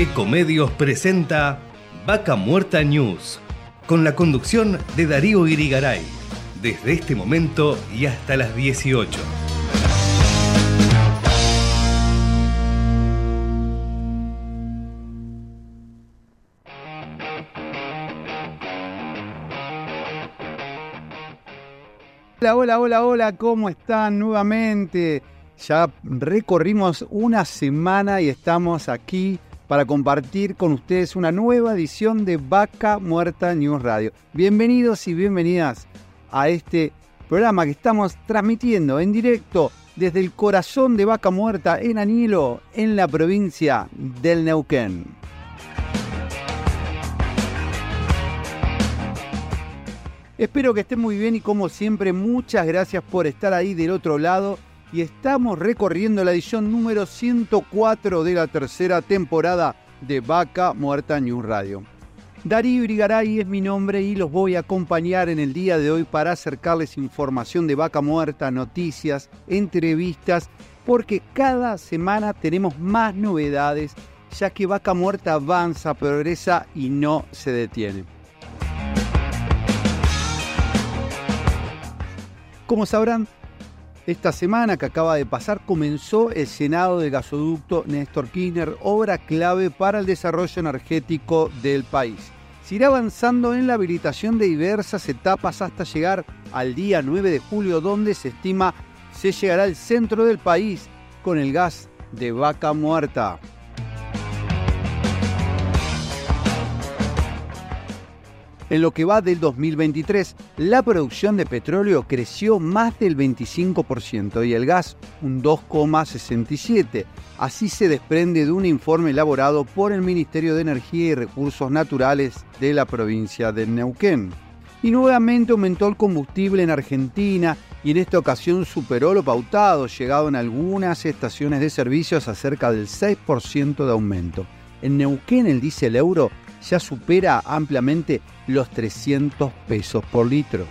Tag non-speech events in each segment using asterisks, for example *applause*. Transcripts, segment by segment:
Ecomedios presenta Vaca Muerta News, con la conducción de Darío Irigaray, desde este momento y hasta las 18. Hola, hola, hola, hola, ¿cómo están nuevamente? Ya recorrimos una semana y estamos aquí para compartir con ustedes una nueva edición de Vaca Muerta News Radio. Bienvenidos y bienvenidas a este programa que estamos transmitiendo en directo desde el corazón de Vaca Muerta en Anilo, en la provincia del Neuquén. Espero que estén muy bien y como siempre muchas gracias por estar ahí del otro lado y estamos recorriendo la edición número 104 de la tercera temporada de Vaca Muerta News Radio. Darío Irigaray es mi nombre y los voy a acompañar en el día de hoy para acercarles información de Vaca Muerta, noticias, entrevistas, porque cada semana tenemos más novedades, ya que Vaca Muerta avanza, progresa y no se detiene. Como sabrán, esta semana que acaba de pasar comenzó el Senado del gasoducto Néstor Kirchner, obra clave para el desarrollo energético del país. Se irá avanzando en la habilitación de diversas etapas hasta llegar al día 9 de julio, donde se estima se llegará al centro del país con el gas de vaca muerta. En lo que va del 2023, la producción de petróleo creció más del 25% y el gas un 2,67%. Así se desprende de un informe elaborado por el Ministerio de Energía y Recursos Naturales de la provincia de Neuquén. Y nuevamente aumentó el combustible en Argentina y en esta ocasión superó lo pautado, llegado en algunas estaciones de servicios a cerca del 6% de aumento. En Neuquén el diésel euro ya supera ampliamente los 300 pesos por litro.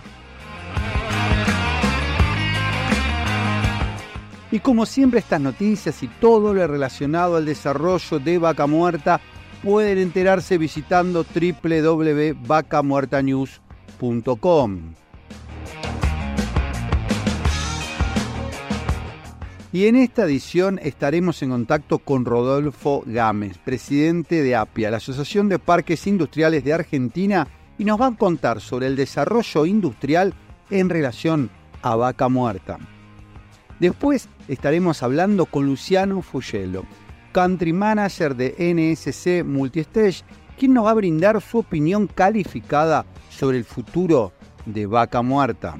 Y como siempre estas noticias y todo lo relacionado al desarrollo de Vaca Muerta pueden enterarse visitando www.vacamuertanews.com. Y en esta edición estaremos en contacto con Rodolfo Gámez, presidente de APIA, la Asociación de Parques Industriales de Argentina, y nos va a contar sobre el desarrollo industrial en relación a vaca muerta. Después estaremos hablando con Luciano Fugelo, country manager de NSC Multistage, quien nos va a brindar su opinión calificada sobre el futuro de vaca muerta.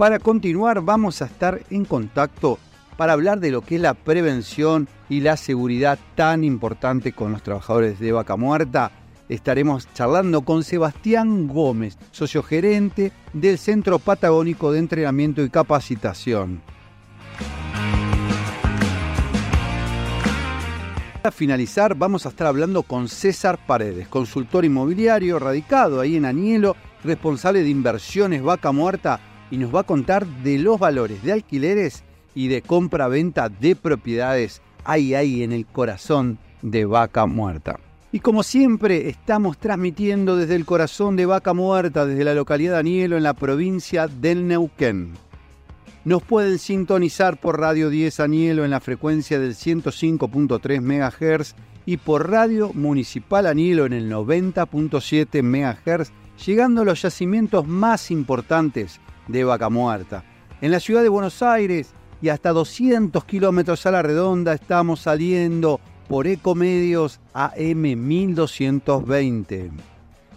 Para continuar vamos a estar en contacto para hablar de lo que es la prevención y la seguridad tan importante con los trabajadores de Vaca Muerta. Estaremos charlando con Sebastián Gómez, socio gerente del Centro Patagónico de Entrenamiento y Capacitación. Para finalizar, vamos a estar hablando con César Paredes, consultor inmobiliario radicado ahí en Anielo, responsable de inversiones Vaca Muerta y nos va a contar de los valores de alquileres y de compra-venta de propiedades ahí, ahí en el corazón de Vaca Muerta. Y como siempre, estamos transmitiendo desde el corazón de Vaca Muerta, desde la localidad de Anielo, en la provincia del Neuquén. Nos pueden sintonizar por Radio 10 Anielo en la frecuencia del 105.3 MHz y por Radio Municipal Anielo en el 90.7 MHz, llegando a los yacimientos más importantes de Vaca Muerta. En la ciudad de Buenos Aires y hasta 200 kilómetros a la redonda estamos saliendo por Ecomedios AM 1220.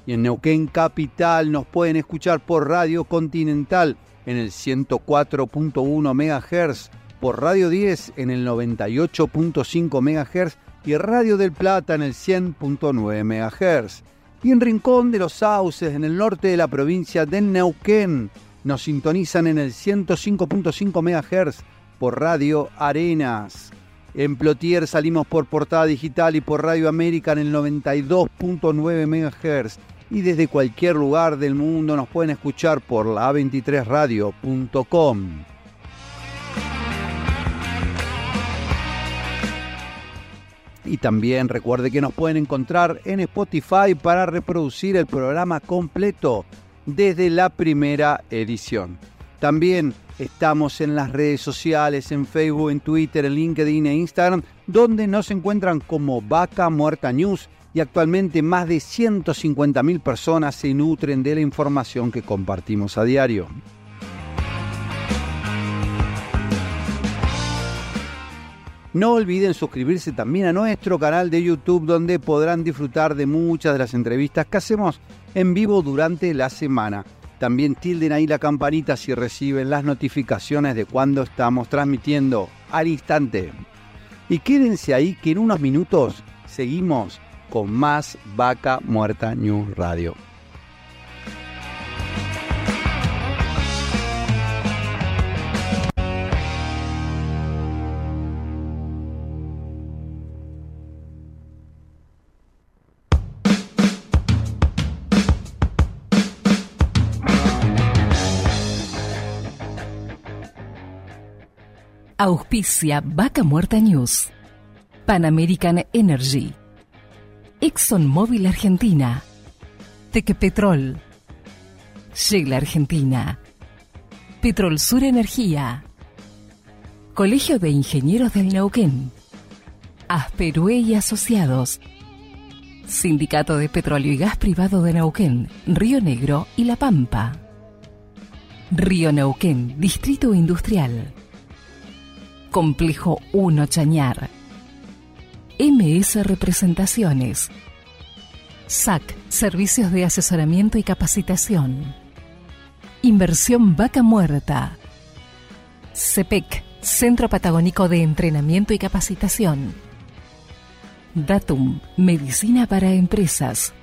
Y en Neuquén Capital nos pueden escuchar por Radio Continental en el 104.1 MHz, por Radio 10 en el 98.5 MHz y Radio del Plata en el 100.9 MHz. Y en Rincón de los Sauces, en el norte de la provincia de Neuquén, nos sintonizan en el 105.5 MHz por Radio Arenas. En Plotier salimos por Portada Digital y por Radio América en el 92.9 MHz. Y desde cualquier lugar del mundo nos pueden escuchar por la A23radio.com. Y también recuerde que nos pueden encontrar en Spotify para reproducir el programa completo desde la primera edición. También estamos en las redes sociales, en Facebook, en Twitter, en LinkedIn e Instagram, donde nos encuentran como Vaca Muerta News y actualmente más de 150.000 personas se nutren de la información que compartimos a diario. No olviden suscribirse también a nuestro canal de YouTube donde podrán disfrutar de muchas de las entrevistas que hacemos en vivo durante la semana. También tilden ahí la campanita si reciben las notificaciones de cuando estamos transmitiendo al instante. Y quédense ahí que en unos minutos seguimos con más Vaca Muerta News Radio. Auspicia Vaca Muerta News. Pan American Energy. ExxonMobil Argentina. Tequepetrol. Shell Argentina. Petrol Sur Energía. Colegio de Ingenieros del Neuquén. Asperue y Asociados. Sindicato de Petróleo y Gas Privado de Neuquén, Río Negro y La Pampa. Río Neuquén, Distrito Industrial. Complejo 1 Chañar. MS Representaciones. SAC, Servicios de Asesoramiento y Capacitación. Inversión Vaca Muerta. CEPEC, Centro Patagónico de Entrenamiento y Capacitación. Datum, Medicina para Empresas.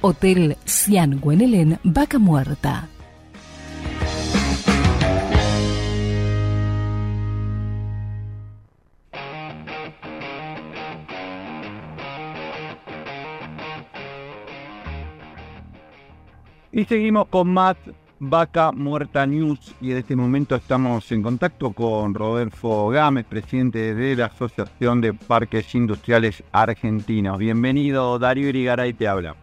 Hotel Cian Guenelén, Vaca Muerta. Y seguimos con más Vaca Muerta News y en este momento estamos en contacto con Rodolfo Gámez, presidente de la Asociación de Parques Industriales Argentinos. Bienvenido, Darío Irigaray te habla.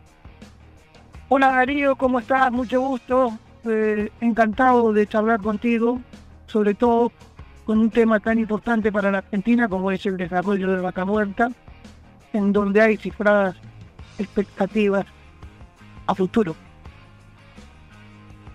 Hola Darío, ¿cómo estás? Mucho gusto. Eh, encantado de charlar contigo, sobre todo con un tema tan importante para la Argentina como es el desarrollo de Vaca Muerta, en donde hay cifradas expectativas a futuro.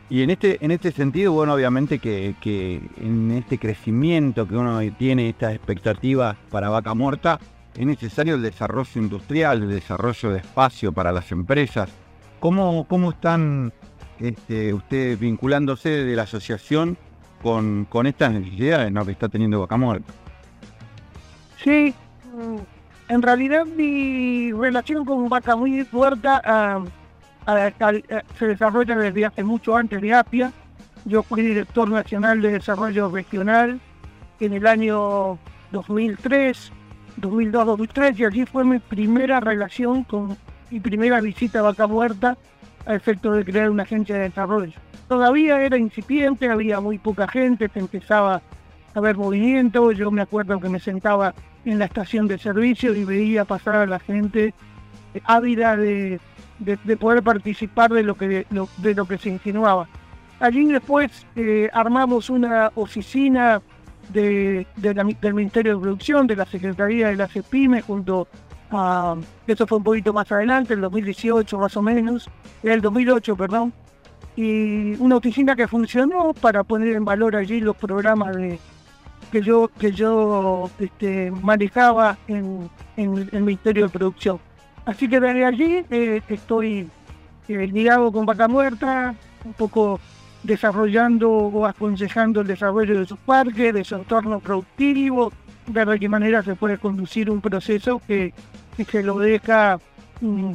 Y en este, en este sentido, bueno, obviamente que, en este crecimiento que uno tiene, estas expectativas para vaca muerta, es necesario el desarrollo industrial, el desarrollo de espacio para las empresas. ¿Cómo, cómo están este, ustedes vinculándose de la asociación con, con estas necesidades ¿no? que está teniendo vaca muerta? Sí, en realidad mi relación con vaca muerta... Ah, se desarrolla desde hace mucho antes de APIA. Yo fui director nacional de desarrollo regional en el año 2003, 2002-2003, y allí fue mi primera relación con mi primera visita a Vaca Muerta a efecto de crear una agencia de desarrollo. Todavía era incipiente, había muy poca gente, se empezaba a ver movimiento. Yo me acuerdo que me sentaba en la estación de servicio y veía pasar a la gente ávida de de, poder participar de lo que de lo, que se insinuaba. Allí después eh, armamos una oficina de, del Ministerio de Producción, de la Secretaría de la CEPIME, junto a, eso fue un poquito más adelante, el 2018 más o menos, el 2008, perdón, y una oficina que funcionó para poner en valor allí los programas de, que yo, que yo este, manejaba en, en el Ministerio de Producción. Así que desde allí eh, estoy eh, ligado con Vaca Muerta, un poco desarrollando o aconsejando el desarrollo de sus parques, de su entorno productivo, de qué manera se puede conducir un proceso que, se lo deja mm,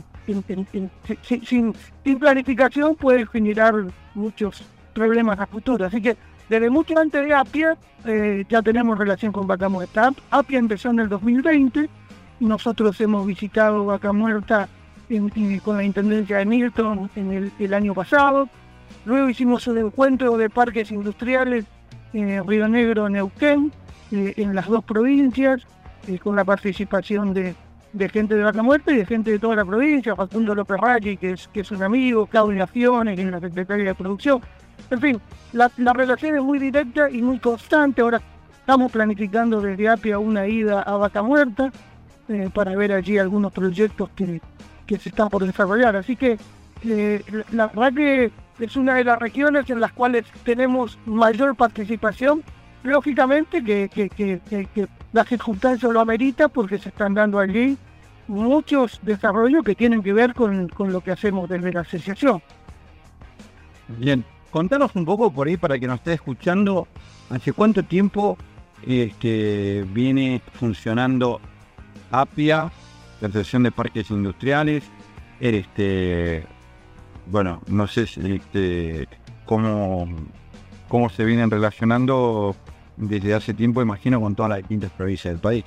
sin, planificación, puede generar muchos problemas a futuro. Así que desde mucho antes de APIA eh, ya tenemos relación con Vaca Muerta. APIA empezó en el 2020 nosotros hemos visitado Vaca Muerta con la Intendencia de Milton en el, año pasado. Luego hicimos un encuentro de parques industriales en Río Negro, Neuquén, eh, en las dos provincias. eh, con la participación de, gente de Vaca Muerta y de gente de toda la provincia, Facundo López Raggi, que es, un amigo, Claudia Fione, que es la secretaria de producción. En fin, la, relación es muy directa y muy constante. Ahora estamos planificando desde APIA una ida a Vaca Muerta eh, para ver allí algunos proyectos que, que se están por desarrollar. Así que eh, la verdad que es una de las regiones en las cuales tenemos mayor participación. Lógicamente que, que, que, la circunstancia lo amerita porque se están dando allí muchos desarrollos que tienen que ver con, con lo que hacemos desde la asociación. Bien, contanos un poco por ahí para que nos esté escuchando, ¿hace cuánto tiempo este, viene funcionando APIA, la Asociación de Parques Industriales? Este, bueno, no sé este, cómo, cómo se vienen relacionando desde hace tiempo, imagino, con todas las distintas provincias del país.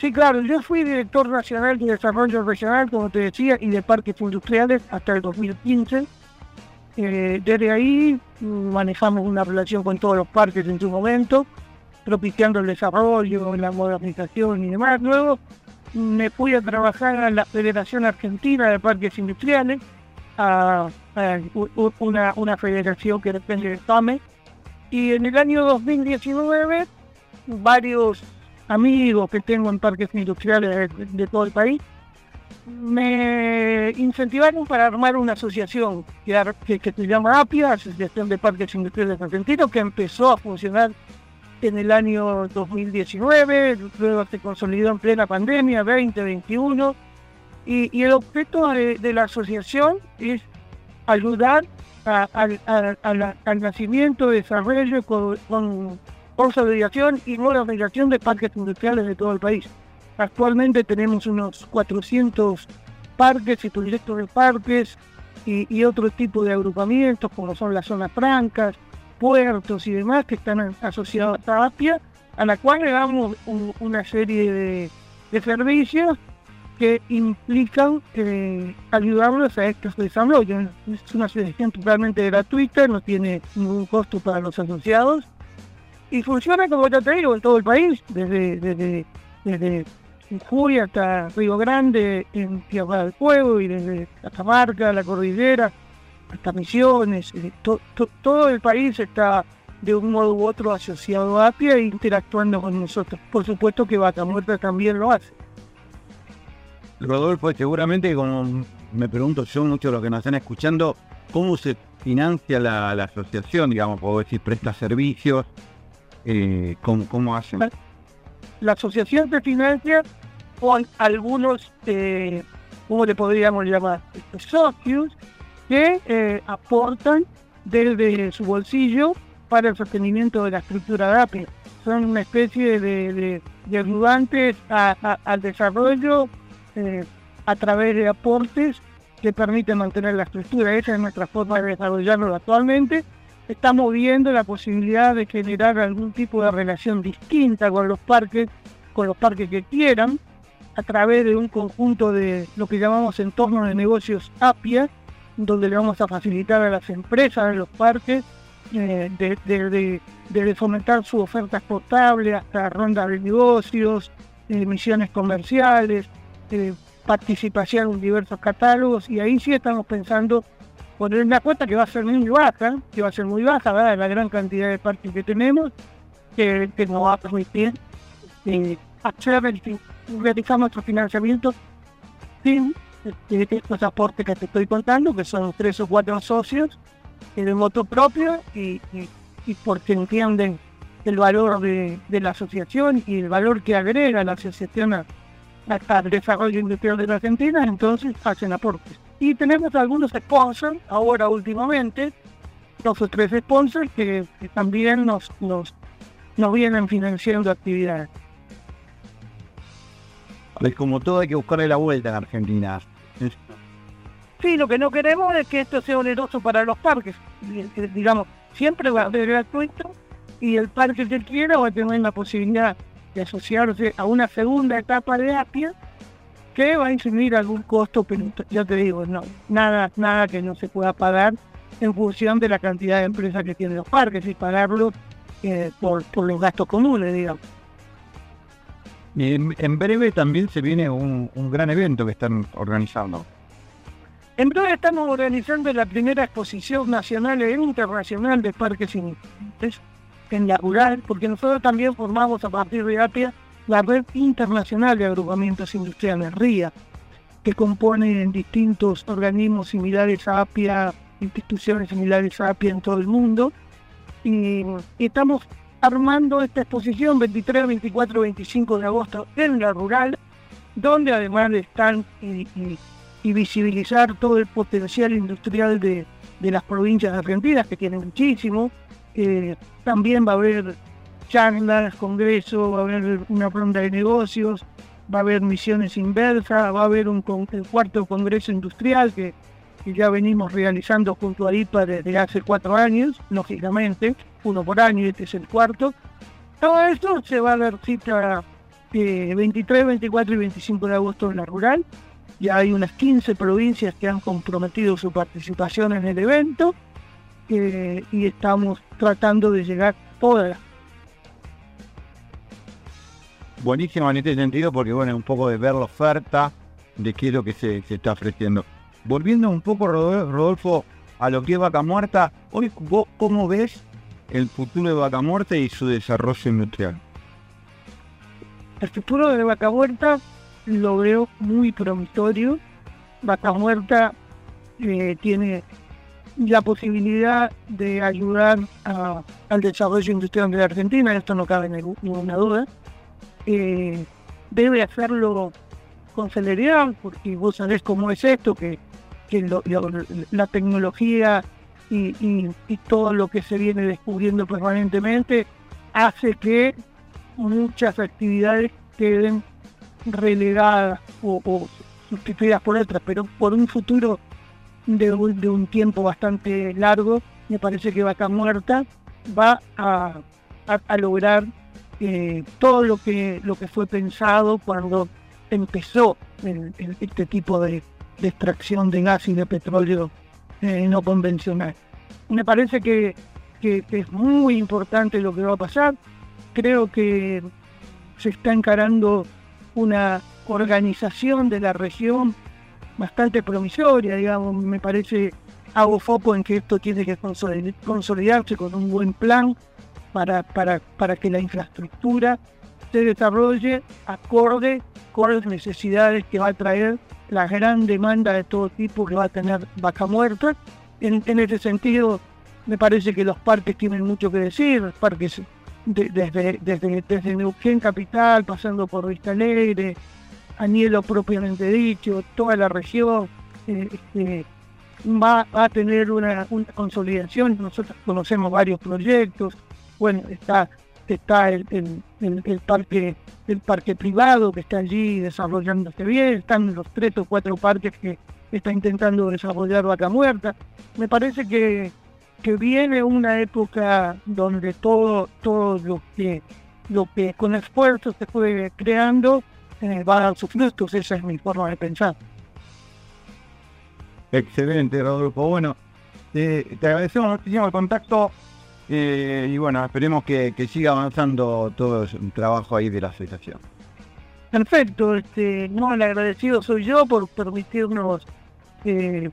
Sí, claro, yo fui director nacional de desarrollo regional, como te decía, y de parques industriales hasta el 2015. Eh, desde ahí mm, manejamos una relación con todos los parques en su momento, propiciando el desarrollo, la modernización y demás. Luego me fui a trabajar a la Federación Argentina de Parques Industriales, a, una, una, federación que depende del TAME. Y en el año 2019, varios amigos que tengo en parques industriales de, todo el país me incentivaron para armar una asociación que, que, se llama APIA, Asociación de Parques Industriales Argentinos, que empezó a funcionar en el año 2019, luego se consolidó en plena pandemia, 2021 y, el objeto de, la asociación es ayudar al nacimiento, desarrollo con, con consolidación y modernización de parques industriales de todo el país. Actualmente tenemos unos 400 parques y proyectos de parques y, otro tipo de agrupamientos como son las zonas francas, puertos y demás que están asociados a APIA, a la cual le damos una serie de, de servicios que implican eh, ayudarlos a estos desarrollos. Es una asociación totalmente gratuita, no tiene ningún costo para los asociados y funciona, como ya te digo, en todo el país, desde, desde, desde Jujuy hasta Río Grande, en Tierra del Fuego y desde Catamarca, la Cordillera, hasta Misiones. Eh, todo el país está de un modo u otro asociado a APIA e interactuando con nosotros. Por supuesto que Vaca Muerta también lo hace. Rodolfo, seguramente como me pregunto yo, muchos de los que nos están escuchando, ¿cómo se financia la, asociación? Digamos, puedo decir, presta servicios, eh, ¿cómo, hacen? La asociación se financia con algunos, eh, ¿cómo le podríamos llamar? Socios que eh, aportan desde su bolsillo para el sostenimiento de la estructura de APE. Son una especie de, ayudantes al desarrollo eh, a través de aportes que permiten mantener la estructura. Esa es nuestra forma de desarrollarlo actualmente. Estamos viendo la posibilidad de generar algún tipo de relación distinta con los parques, con los parques que quieran, a través de un conjunto de lo que llamamos entornos de negocios APIA, donde le vamos a facilitar a las empresas de los parques eh, de, fomentar su oferta exportable hasta rondas de negocios, emisiones misiones comerciales, este, participación en diversos catálogos y ahí sí estamos pensando poner una cuota que va a ser muy baja, que va a ser muy baja, ¿verdad? la gran cantidad de parques que tenemos, que, nos va a permitir eh, hacer realizar nuestro financiamiento sin estos aportes que te estoy contando, que son tres o cuatro socios de moto propio y, porque entienden el valor de, de, la asociación y el valor que agrega la asociación a, al desarrollo industrial de la Argentina, entonces hacen aportes. Y tenemos algunos sponsors, ahora últimamente, dos o tres sponsors que, también nos, nos, nos vienen financiando actividades. Pues como todo hay que buscarle la vuelta en Argentina. Sí, lo que no queremos es que esto sea oneroso para los parques. Digamos, siempre va a ser gratuito y el parque que quiera va a tener la posibilidad de asociarse a una segunda etapa de APIA que va a incluir algún costo, pero ya te digo, no, nada, nada que no se pueda pagar en función de la cantidad de empresas que tienen los parques y pagarlo eh, por, por los gastos comunes, digamos. En, breve también se viene un, gran evento que están organizando. En breve estamos organizando la primera exposición nacional e internacional de parques industriales en la rural, porque nosotros también formamos a partir de APIA la red internacional de agrupamientos industriales RIA, que compone distintos organismos similares a APIA, instituciones similares a APIA en todo el mundo. Y, estamos armando esta exposición 23, 24, 25 de agosto en la rural, donde además están y, visibilizar todo el potencial industrial de, las provincias argentinas, que tienen muchísimo. Eh, también va a haber charlas, congresos, va a haber una ronda de negocios, va a haber misiones inversas, va a haber un cuarto congreso industrial que, ya venimos realizando junto a IPA desde hace cuatro años, lógicamente, uno por año este es el cuarto. Todo esto se va a dar cita eh, 23, 24 y 25 de agosto en la rural. Ya hay unas 15 provincias que han comprometido su participación en el evento y estamos tratando de llegar todas buenísimo en este sentido porque, bueno, un poco de ver la oferta de qué es lo que se, está ofreciendo. Volviendo un poco, Rodolfo, a lo que es Vaca Muerta, hoy vos cómo ves el futuro de Vaca Muerta y su desarrollo industrial. El futuro de Vaca Muerta lo veo muy promisorio. Vaca Muerta eh, tiene la posibilidad de ayudar al desarrollo industrial de la Argentina, esto no cabe ninguna duda eh, debe hacerlo con celeridad, porque vos sabés cómo es esto, que, la tecnología y, todo lo que se viene descubriendo permanentemente hace que muchas actividades queden relegadas o, sustituidas por otras, pero por un futuro de, un tiempo bastante largo, me parece que Vaca Muerta va a lograr eh, todo lo que, lo que fue pensado cuando empezó este tipo de, extracción de gas y de petróleo eh, no convencional. Me parece que, es muy importante lo que va a pasar. Creo que se está encarando una organización de la región bastante promisoria, digamos, me parece, hago foco en que esto tiene que consolidarse con un buen plan para, para, para que la infraestructura se desarrolle acorde con las necesidades que va a traer la gran demanda de todo tipo que va a tener Vaca Muerta. En, en ese sentido, me parece que los parques tienen mucho que decir, parques desde, desde, desde Neuquén Capital, pasando por Vista Alegre, Anielo propiamente dicho, toda la región eh, este, va, a tener una, una consolidación. Nosotros conocemos varios proyectos, bueno, está está el, parque el parque privado que está allí desarrollándose bien, están los tres o cuatro parques que está intentando desarrollar Vaca Muerta. Me parece que, que viene una época donde todo, todo lo que lo que con esfuerzo se fue creando eh, va a dar sus frutos, esa es mi forma de pensar. Excelente, Rodolfo. Bueno, te agradecemos muchísimo el contacto. Eh, y bueno, esperemos que, siga avanzando todo el trabajo ahí de la asociación. Perfecto, este, no, el agradecido soy yo por permitirnos eh,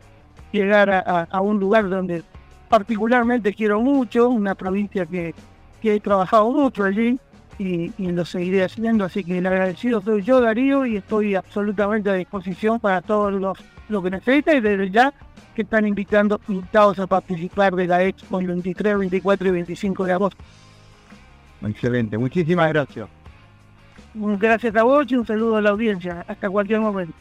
llegar a, un lugar donde particularmente quiero mucho, una provincia que, he trabajado mucho allí y, lo seguiré haciendo, así que el agradecido soy yo, Darío, y estoy absolutamente a disposición para todos los, lo que necesiten y desde ya que están invitando, invitados a participar de la Expo el 23, 24 y 25 de agosto. Excelente, muchísimas gracias. Gracias a vos y un saludo a la audiencia. Hasta cualquier momento.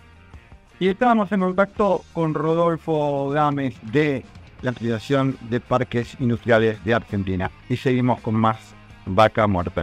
Y estábamos en contacto con Rodolfo Gámez de la Asociación de Parques Industriales de Argentina. Y seguimos con más Vaca Muerta.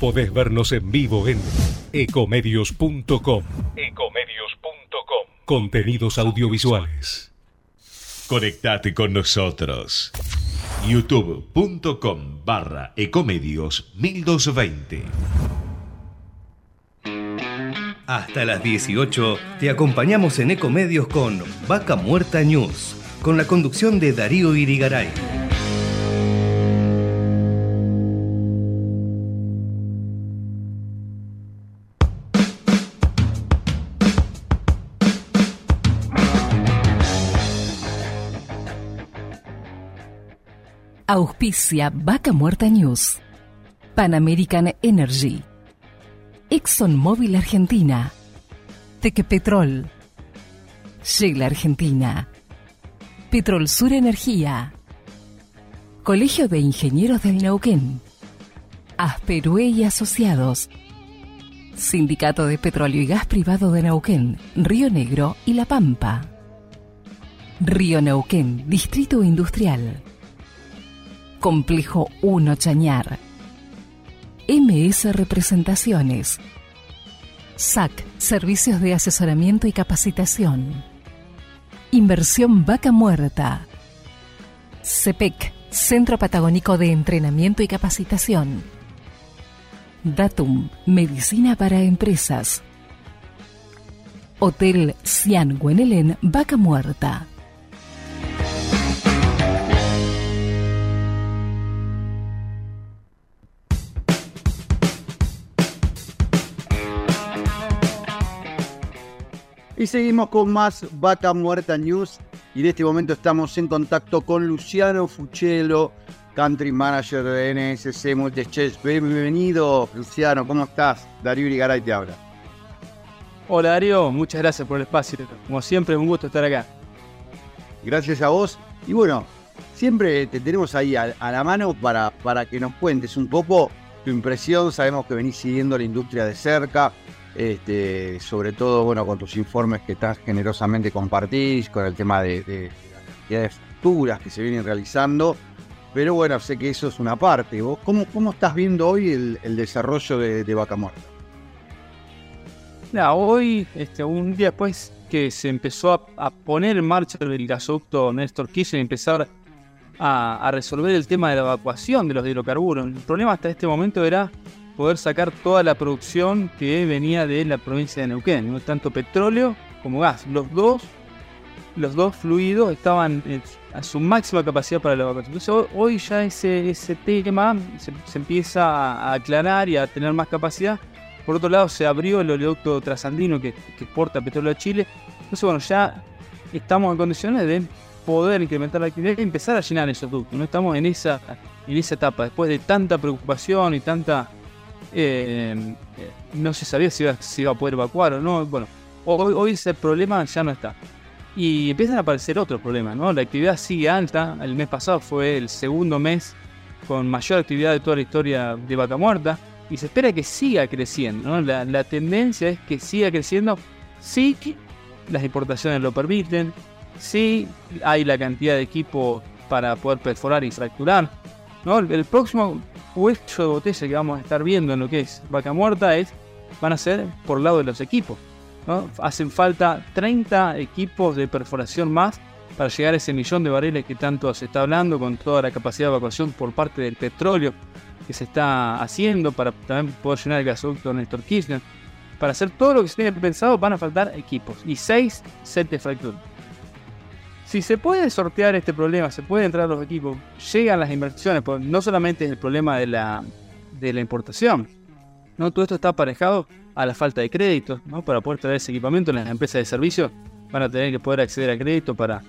Podés vernos en vivo en ecomedios.com. Ecomedios.com. Contenidos audiovisuales. Conectate con nosotros. youtube.com barra ecomedios 1220. Hasta las 18 te acompañamos en Ecomedios con Vaca Muerta News, con la conducción de Darío Irigaray. Auspicia Vaca Muerta News. Pan American Energy. ExxonMobil Argentina. Tequepetrol. Shell Argentina. Petrol Sur Energía. Colegio de Ingenieros del Neuquén. Asperue y Asociados. Sindicato de Petróleo y Gas Privado de Neuquén, Río Negro y La Pampa. Río Neuquén, Distrito Industrial. Complejo 1 Chañar. MS Representaciones. SAC, Servicios de Asesoramiento y Capacitación. Inversión Vaca Muerta. CEPEC, Centro Patagónico de Entrenamiento y Capacitación. Datum, Medicina para Empresas. Hotel Cian Guenelén, Vaca Muerta. Y seguimos con más Vaca Muerta News. Y en este momento estamos en contacto con Luciano Fuchello, Country Manager de NSC Multichess. Bienvenido, Luciano, ¿cómo estás? Darío Irigaray te habla. Hola Darío, muchas gracias por el espacio. Como siempre, un gusto estar acá. Gracias a vos. Y bueno, siempre te tenemos ahí a, a la mano para, para que nos cuentes un poco tu impresión. Sabemos que venís siguiendo la industria de cerca este, sobre todo bueno con tus informes que tan generosamente compartís, con el tema de, de, de facturas que se vienen realizando. Pero bueno, sé que eso es una parte. ¿Vos cómo, cómo estás viendo hoy el, desarrollo de, Vaca Muerta? Hoy, este, un día después que se empezó a, poner en marcha el gasoducto Néstor Kirchner empezar a, resolver el tema de la evacuación de los hidrocarburos. El problema hasta este momento era poder sacar toda la producción que venía de la provincia de Neuquén, ¿no? tanto petróleo como gas. Los dos, los dos fluidos estaban a su máxima capacidad para la evacuación. Entonces hoy ya ese, ese tema se, se, empieza a aclarar y a tener más capacidad. Por otro lado, se abrió el oleoducto trasandino que, que exporta petróleo a Chile. Entonces, bueno, ya estamos en condiciones de poder incrementar la actividad y empezar a llenar esos ductos. No estamos en esa, en esa etapa, después de tanta preocupación y tanta eh, no se sabía si iba, si a poder evacuar o no. Bueno, hoy, ese problema ya no está. Y empiezan a aparecer otros problemas, ¿no? La actividad sigue alta. El mes pasado fue el segundo mes con mayor actividad de toda la historia de Vaca Muerta. Y se espera que siga creciendo. La, tendencia es que siga creciendo. Sí, las importaciones lo permiten. Sí, hay la cantidad de equipo para poder perforar y fracturar. ¿no? El próximo cuello de botella que vamos a estar viendo en lo que es vaca muerta es van a ser por lado de los equipos. ¿no? Hacen falta 30 equipos de perforación más para llegar a ese millón de barriles que tanto se está hablando, con toda la capacidad de evacuación por parte del petróleo que se está haciendo para también poder llenar el gasoducto Néstor Kirchner. Para hacer todo lo que se tiene pensado van a faltar equipos y 6 sets de fractura. Si se puede sortear este problema, se puede entrar los equipos, llegan las inversiones, pues no solamente es el problema de la, de la importación, ¿no? todo esto está aparejado a la falta de crédito, ¿no? para poder traer ese equipamiento, las empresas de servicio van a tener que poder acceder a crédito para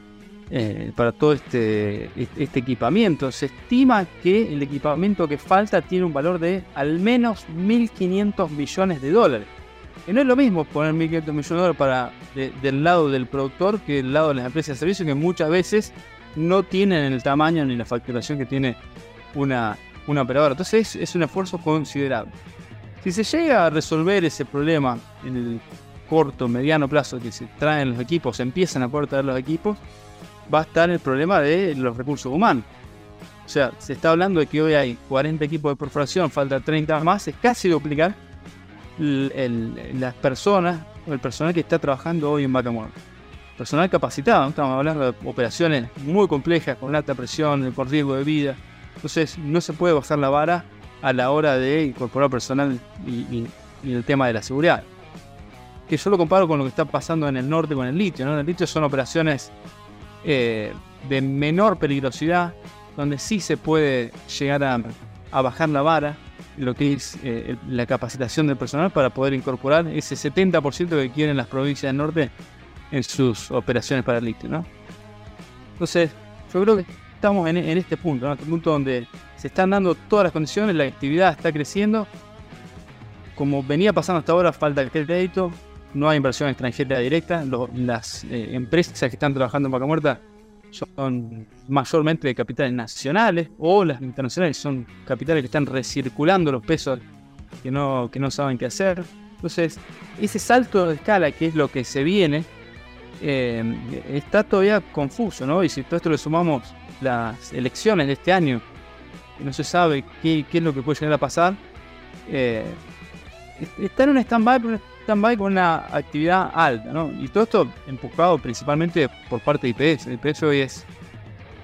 eh, para todo este, este equipamiento. Se estima que el equipamiento que falta tiene un valor de al menos 1.500 millones de dólares. Y no es lo mismo poner 1.500 millones de dólares para, del lado del productor que del lado de las empresas de servicio, que muchas veces no tienen el tamaño ni la facturación que tiene una, una operadora. Entonces es, un esfuerzo considerable. Si se llega a resolver ese problema en el corto, mediano plazo que se traen los equipos, se empiezan a poder traer los equipos, va a estar el problema de los recursos humanos. O sea, se está hablando de que hoy hay 40 equipos de perforación, falta 30 más, es casi duplicar las personas o el personal que está trabajando hoy en Vaca Personal capacitado, estamos hablando de operaciones muy complejas, con alta presión, con riesgo de vida. Entonces, no se puede bajar la vara a la hora de incorporar personal y, el tema de la seguridad. Que yo lo comparo con lo que está pasando en el norte con el litio. En el litio son operaciones eh, de menor peligrosidad, donde sí se puede llegar a bajar la vara lo que es eh, la capacitación del personal para poder incorporar ese 70% que quieren las provincias del norte en sus operaciones para el litio, ¿no? Entonces, yo creo que estamos en, este punto, ¿no? Este punto donde se están dando todas las condiciones, la actividad está creciendo. Como venía pasando hasta ahora, falta el crédito, no hay inversión extranjera directa, las eh, empresas que están trabajando en Vaca Muerta son mayormente de capitales nacionales o las internacionales son capitales que están recirculando los pesos que no, que no saben qué hacer. Entonces, ese salto de escala, que es lo que se viene, eh, está todavía confuso, ¿no? Y si todo esto le sumamos las elecciones de este año, que no se sabe qué, es lo que puede llegar a pasar, eh, está en un stand-by, stand con una actividad alta, ¿no? Y todo esto empujado principalmente por parte de IPS. IPS hoy es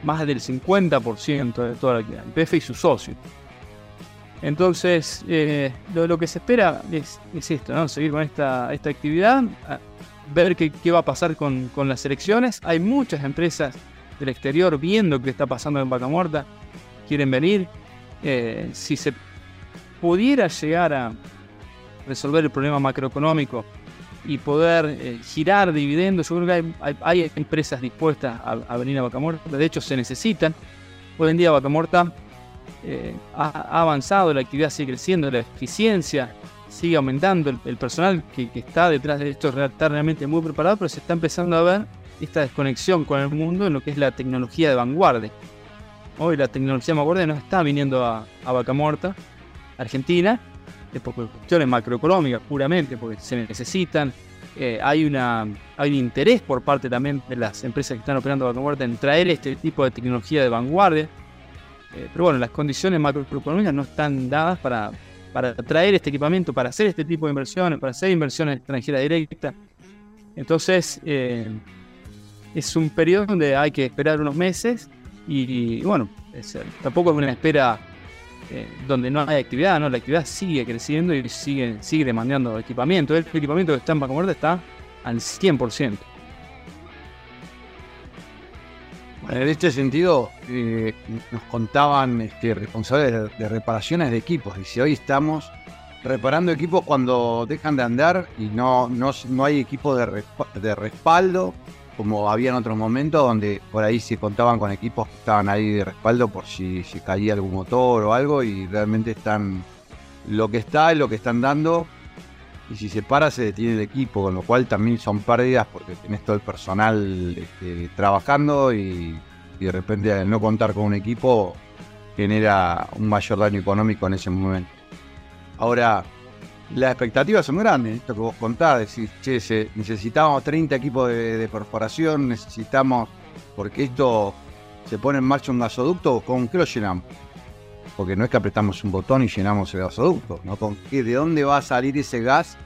más del 50% de toda la actividad, IPF y sus socios. Entonces, eh, lo, que se espera es, esto, ¿no? Seguir con esta, esta actividad, ver qué, va a pasar con, las elecciones. Hay muchas empresas del exterior viendo qué está pasando en Vaca Muerta, quieren venir. Eh, si se pudiera llegar a, resolver el problema macroeconómico y poder eh, girar dividendos. Yo creo que hay, empresas dispuestas a, venir a Vaca Muerta. De hecho, se necesitan. Hoy en día Vaca Muerta eh, ha, avanzado, la actividad sigue creciendo, la eficiencia sigue aumentando, el, personal que, está detrás de esto está realmente muy preparado, pero se está empezando a ver esta desconexión con el mundo en lo que es la tecnología de vanguardia. Hoy la tecnología de vanguardia no está viniendo a, a Vaca Muerta, Argentina, por cuestiones macroeconómicas puramente, porque se necesitan. Eh, hay, una, hay un interés por parte también de las empresas que están operando Muerta en traer este tipo de tecnología de vanguardia. Eh, pero bueno, las condiciones macroeconómicas no están dadas para, para traer este equipamiento, para hacer este tipo de inversiones, para hacer inversiones extranjeras directas. Entonces, eh, es un periodo donde hay que esperar unos meses y, bueno, tampoco es una espera eh, donde no hay actividad, ¿no? La actividad sigue creciendo y sigue, sigue demandando equipamiento. El equipamiento que está en Vaca Muerta está al 100%. Bueno, en este sentido, eh, nos contaban este, responsables de, reparaciones de equipos. Si hoy estamos reparando equipos cuando dejan de andar y no, no, no hay equipo de, de respaldo, como había en otros momentos donde por ahí se contaban con equipos que estaban ahí de respaldo por si se caía algún motor o algo y realmente están lo que está es lo que están dando y si se para se detiene el equipo, con lo cual también son pérdidas porque tenés todo el personal este, trabajando y, y de repente al no contar con un equipo genera un mayor daño económico en ese momento. Ahora, las expectativas son grandes, esto que vos contás, decís, che, necesitamos 30 equipos de, perforación, necesitamos, porque esto se pone en marcha un gasoducto, ¿con qué lo llenamos? Porque no es que apretamos un botón y llenamos el gasoducto, ¿no? ¿Con qué, ¿De dónde va a salir ese gas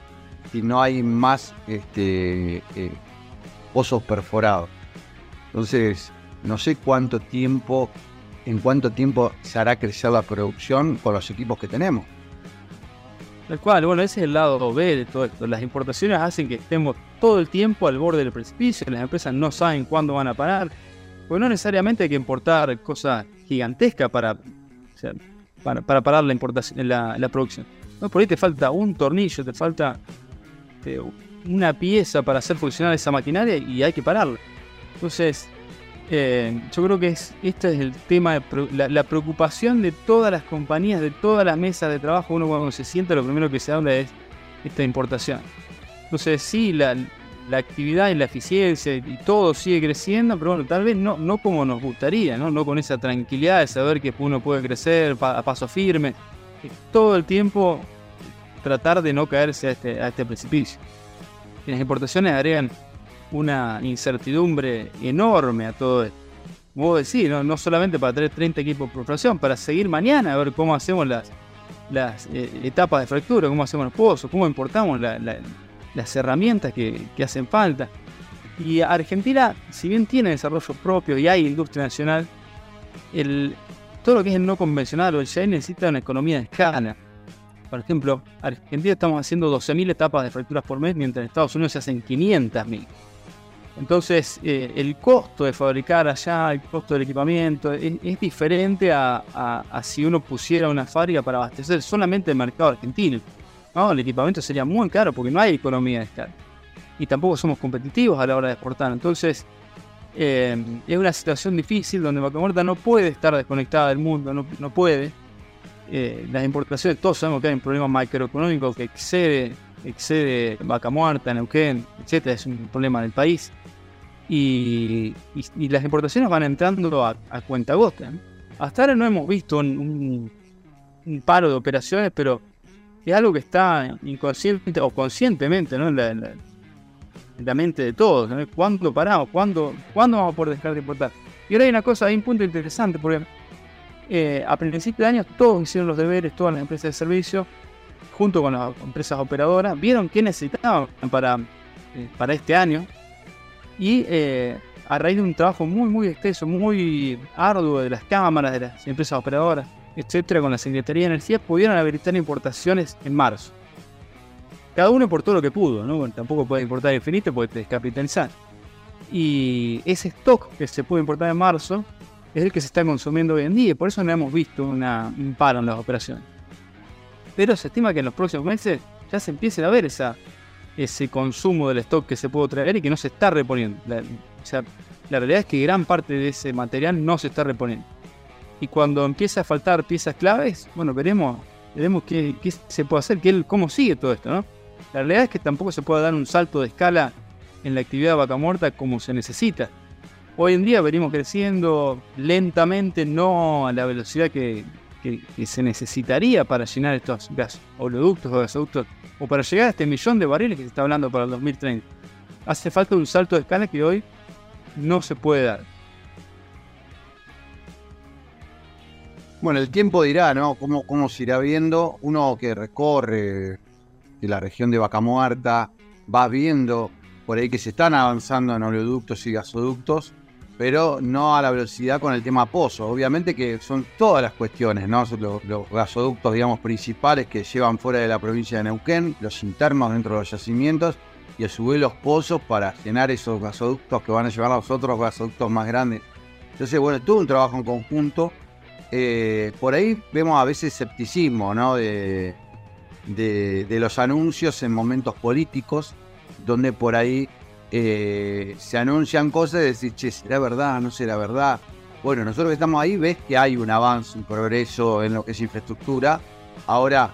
si no hay más este, eh, pozos perforados? Entonces, no sé cuánto tiempo, en cuánto tiempo se hará crecer la producción con los equipos que tenemos. Tal cual, bueno, ese es el lado B de todo esto. Las importaciones hacen que estemos todo el tiempo al borde del precipicio, las empresas no saben cuándo van a parar, porque no necesariamente hay que importar cosas gigantescas para, para, parar la, importación, la, producción. No, por ahí te falta un tornillo, te falta este, una pieza para hacer funcionar esa maquinaria y hay que pararla. Entonces, eh, yo creo que es, este es el tema, la, la preocupación de todas las compañías, de todas las mesas de trabajo. Uno cuando se sienta, lo primero que se habla es esta importación. Entonces, sí, la, la actividad y la eficiencia y todo sigue creciendo, pero bueno, tal vez no, no como nos gustaría, ¿no? No con esa tranquilidad de saber que uno puede crecer a paso firme. Todo el tiempo tratar de no caerse a este, a este precipicio. Las importaciones agregan una incertidumbre enorme a todo esto. Como decís, ¿no? solamente para tener 30 equipos por fracción, para seguir mañana a ver cómo hacemos las, eh, etapas de fractura, cómo hacemos los pozos, cómo importamos la- la- las herramientas que, hacen falta. Y Argentina, si bien tiene desarrollo propio y hay industria nacional, todo lo que es el no convencional o el shine necesita una economía de escala. Por ejemplo, Argentina estamos haciendo 12.000 etapas de fracturas por mes, mientras en Estados Unidos se hacen 500.000. Entonces, eh, el costo de fabricar allá, el costo del equipamiento, es, diferente a, si uno pusiera una fábrica para abastecer solamente el mercado argentino. No, el equipamiento sería muy caro porque no hay economía de escala. Y tampoco somos competitivos a la hora de exportar. Entonces, eh, es una situación difícil donde Vaca Muerta no puede estar desconectada del mundo, no, puede. Eh, las importaciones, todos sabemos que hay un problema macroeconómico que excede, excede Vaca Muerta, Neuquén, etcétera, es un problema del país. Y, y- las importaciones van entrando a, a cuentagotas. ¿no? Hasta ahora no hemos visto un, paro de operaciones, pero es algo que está inconsciente o conscientemente ¿no? en, la, en la- en la mente de todos. ¿Cuándo paramos? ¿Cuándo, ¿Cuándo vamos a poder dejar de importar? Y ahora hay una cosa, hay un punto interesante, porque eh, a principios de año todos hicieron los deberes, todas las empresas de servicio, junto con las empresas operadoras, vieron qué necesitaban para, eh, para este año. Y eh, a raíz de un trabajo muy, muy extenso, muy arduo de las cámaras, de las empresas operadoras, etcétera, con la Secretaría de Energía, pudieron habilitar importaciones en marzo. Cada uno importó lo que pudo, tampoco puede importar infinito porque te descapitalizar. Y ese stock que se pudo importar en marzo es el que se está consumiendo hoy en día y por eso no hemos visto una, un paro en las operaciones. Pero se estima que en los próximos meses ya se empiece a ver esa, ese consumo del stock que se pudo traer y que no se está reponiendo. La, o sea, la realidad es que gran parte de ese material no se está reponiendo. Y cuando empieza a faltar piezas claves, bueno, veremos, veremos qué, se puede hacer, qué, cómo sigue todo esto, ¿no? La realidad es que tampoco se puede dar un salto de escala en la actividad de vaca muerta como se necesita. Hoy en día venimos creciendo lentamente, no a la velocidad que, que- se necesitaría para llenar estos gas, oleoductos o gasoductos, o para llegar a este millón de barriles que se está hablando para el 2030. Hace falta un salto de escala que hoy no se puede dar. Bueno, el tiempo dirá, ¿no? ¿Cómo, cómo se irá viendo? Uno que recorre la región de Vaca Muerta va viendo por ahí que se están avanzando en oleoductos y gasoductos, pero no a la velocidad con el tema pozo. Obviamente que son todas las cuestiones, ¿no? Los, gasoductos, digamos, principales que llevan fuera de la provincia de Neuquén, los internos dentro de los yacimientos, y a su vez los pozos para llenar esos gasoductos que van a llevar a los otros gasoductos más grandes. Entonces, bueno, todo un trabajo en conjunto. Eh, por ahí vemos a veces escepticismo, ¿no? De, de los anuncios en momentos políticos, donde por ahí eh, se anuncian cosas y decís, che, ¿será verdad? ¿No será verdad? Bueno, nosotros que estamos ahí, ves que hay un avance, un progreso en lo que es infraestructura. Ahora,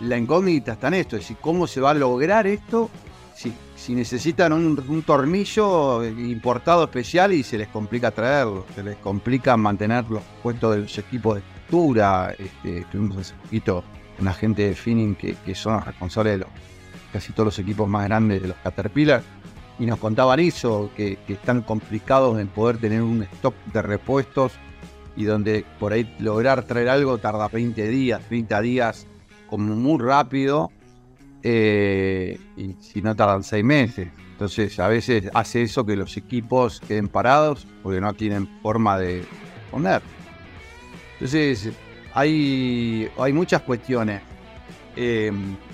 la incógnita está en esto, es decir, ¿cómo se va a lograr esto? Si, si necesitan un, un tornillo importado especial y se les complica traerlo, se les complica mantener los puestos de los equipos de estructura. Este, hace poquito una gente de Finning que, que son los responsables de los, casi todos los equipos más grandes de los Caterpillar y nos contaban eso, que, que están complicados en poder tener un stock de repuestos y donde por ahí lograr traer algo tarda 20 días, 30 días, como muy rápido, eh, y si no tardan 6 meses. Entonces a veces hace eso que los equipos queden parados porque no tienen forma de poner. Entonces hay, hay muchas cuestiones. Eh,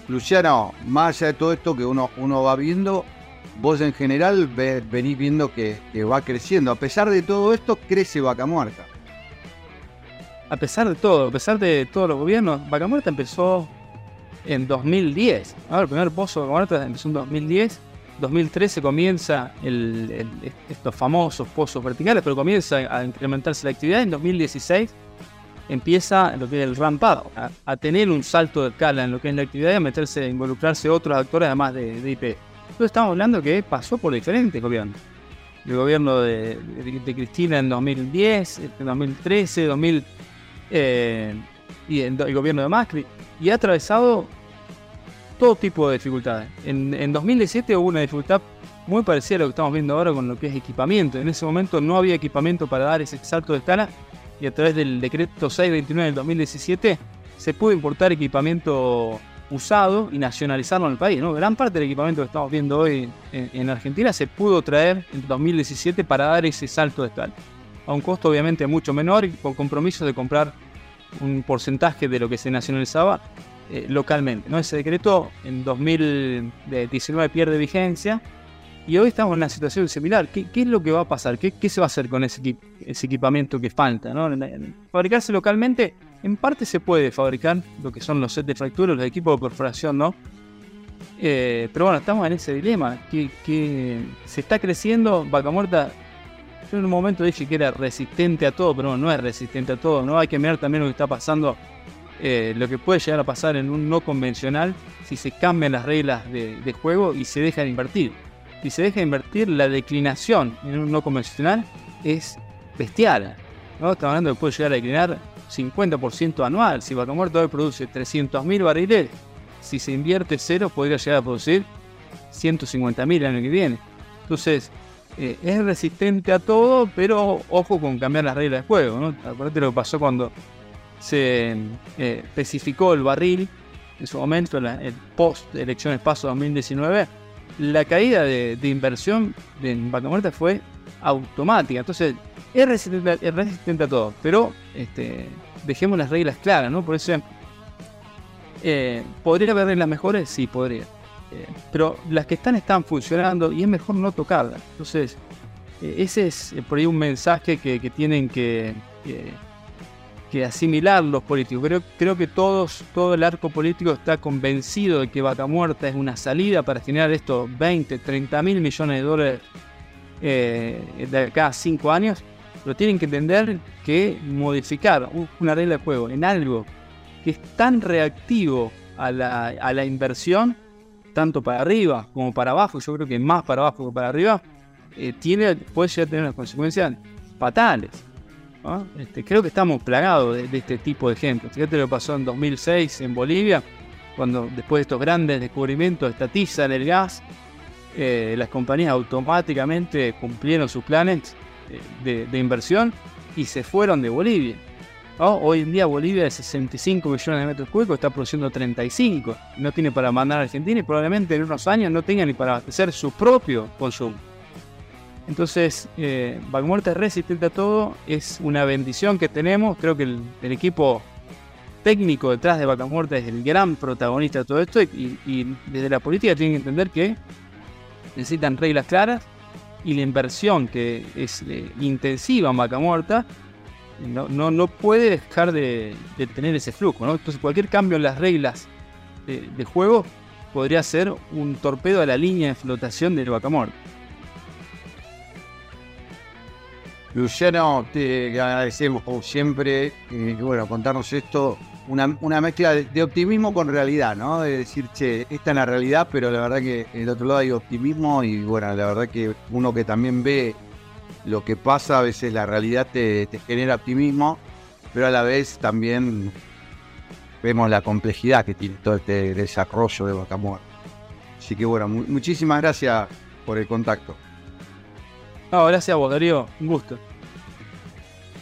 Luciano, más allá de todo esto que uno, uno va viendo, vos en general ve- venís viendo que, va creciendo. A pesar de todo esto, crece Vaca Muerta. A pesar de todo, a pesar de todos los gobiernos, Vaca Muerta empezó en 2010. Ahora, el primer pozo de Vaca Muerta empezó en 2010 2013 comienza el- el- estos famosos pozos verticales, pero comienza a incrementarse la actividad. En 2016 empieza lo que es el ramp up, a, tener un salto de escala en lo que es la actividad y a meterse, a involucrarse otros actores además de, de IP. Entonces estamos hablando que pasó por diferentes gobiernos. El gobierno de, Cristina en 2010, en 2013, 2000, eh, y el gobierno de Macri, y ha atravesado todo tipo de dificultades. En, en 2017 hubo una dificultad muy parecida a lo que estamos viendo ahora con lo que es equipamiento. En ese momento no había equipamiento para dar ese salto de escala y a través del decreto 629 del 2017 se pudo importar equipamiento usado y nacionalizarlo en el país. ¿no? Gran parte del equipamiento que estamos viendo hoy en, en Argentina se pudo traer en 2017 para dar ese salto de escala. A un costo obviamente mucho menor y con compromiso de comprar un porcentaje de lo que se nacionalizaba eh, localmente. ¿no? Ese decreto en 2019 pierde vigencia y hoy estamos en una situación similar. ¿Qué, qué es lo que va a pasar? ¿Qué, qué se va a hacer con ese, equi- ese equipamiento que falta? ¿no? Fabricarse localmente, en parte se puede fabricar lo que son los sets de fractura, los equipos de perforación, ¿no? Eh, pero bueno, estamos en ese dilema. Que, se está creciendo, vaca muerta. Yo en un momento dije que era resistente a todo, pero no, no es resistente a todo. ¿no? Hay que mirar también lo que está pasando, eh, lo que puede llegar a pasar en un no convencional si se cambian las reglas de, de juego y se deja de invertir. Si se deja de invertir, la declinación en un no convencional es bestial. ¿no? Estamos hablando de que puede llegar a declinar 50% anual. Si Vaca Muerta hoy produce 300.000 barriles, si se invierte cero, podría llegar a producir 150.000 el año que viene. Entonces, eh, es resistente a todo, pero ojo con cambiar las reglas de juego. ¿no? Acuérdate lo que pasó cuando se eh, especificó el barril en su momento, la- el post elecciones paso 2019. La caída de, inversión en Vaca Muerta fue automática. Entonces, es resistente, es resistente a todo, pero este, dejemos las reglas claras, ¿no? Por eso, eh, ¿podría haber reglas mejores? Sí, podría. Eh, pero las que están están funcionando y es mejor no tocarlas. Entonces, eh, ese es eh, por ahí un mensaje que, tienen que, que- asimilar los políticos. Creo, creo que todos, todo el arco político está convencido de que Vaca Muerta es una salida para generar estos 20, 30 mil millones de dólares de acá a 5 años. Pero tienen que entender que modificar una regla de juego en algo que es tan reactivo a la, a la inversión, tanto para arriba como para abajo, yo creo que más para abajo que para arriba, eh, tiene, puede llegar a tener unas consecuencias fatales. Este, creo que estamos plagados de, este tipo de ejemplos. Fíjate lo que pasó en 2006 en Bolivia, cuando después de estos grandes descubrimientos estatizan el gas, eh, las compañías automáticamente cumplieron sus planes de, de inversión y se fueron de Bolivia. Hoy en día Bolivia de 65 millones de metros cúbicos está produciendo 35. No tiene para mandar a Argentina y probablemente en unos años no tenga ni para abastecer su propio consumo. Entonces, eh, es resistente a todo, es una bendición que tenemos. Creo que el, equipo técnico detrás de Vaca es el gran protagonista de todo esto y, y desde la política tienen que entender que necesitan reglas claras y la inversión que es eh, intensiva en Vaca Muerta no, no, no puede dejar de, tener ese flujo. Entonces cualquier cambio en las reglas de, de juego podría ser un torpedo a la línea de flotación del Vaca Muerta. Luciano, te agradecemos como siempre, eh, bueno, contarnos esto, una, una mezcla de, de optimismo con realidad, ¿no? De decir, che, esta es la realidad, pero la verdad que del otro lado hay optimismo y bueno, la verdad que uno que también ve lo que pasa, a veces la realidad te, te genera optimismo, pero a la vez también vemos la complejidad que tiene todo este desarrollo de Vaca Muerta. Así que bueno, mu- muchísimas gracias por el contacto. No, gracias a vos, Darío. Un gusto.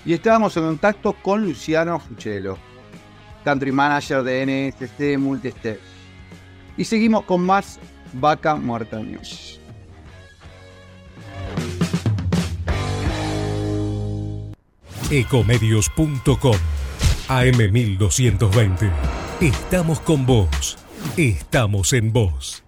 Y estábamos en contacto con Luciano Fuchelo, Country Manager de NSC Multistep. Y seguimos con más Vaca Muerta News. Ecomedios.com AM1220. Estamos con vos. Estamos en vos.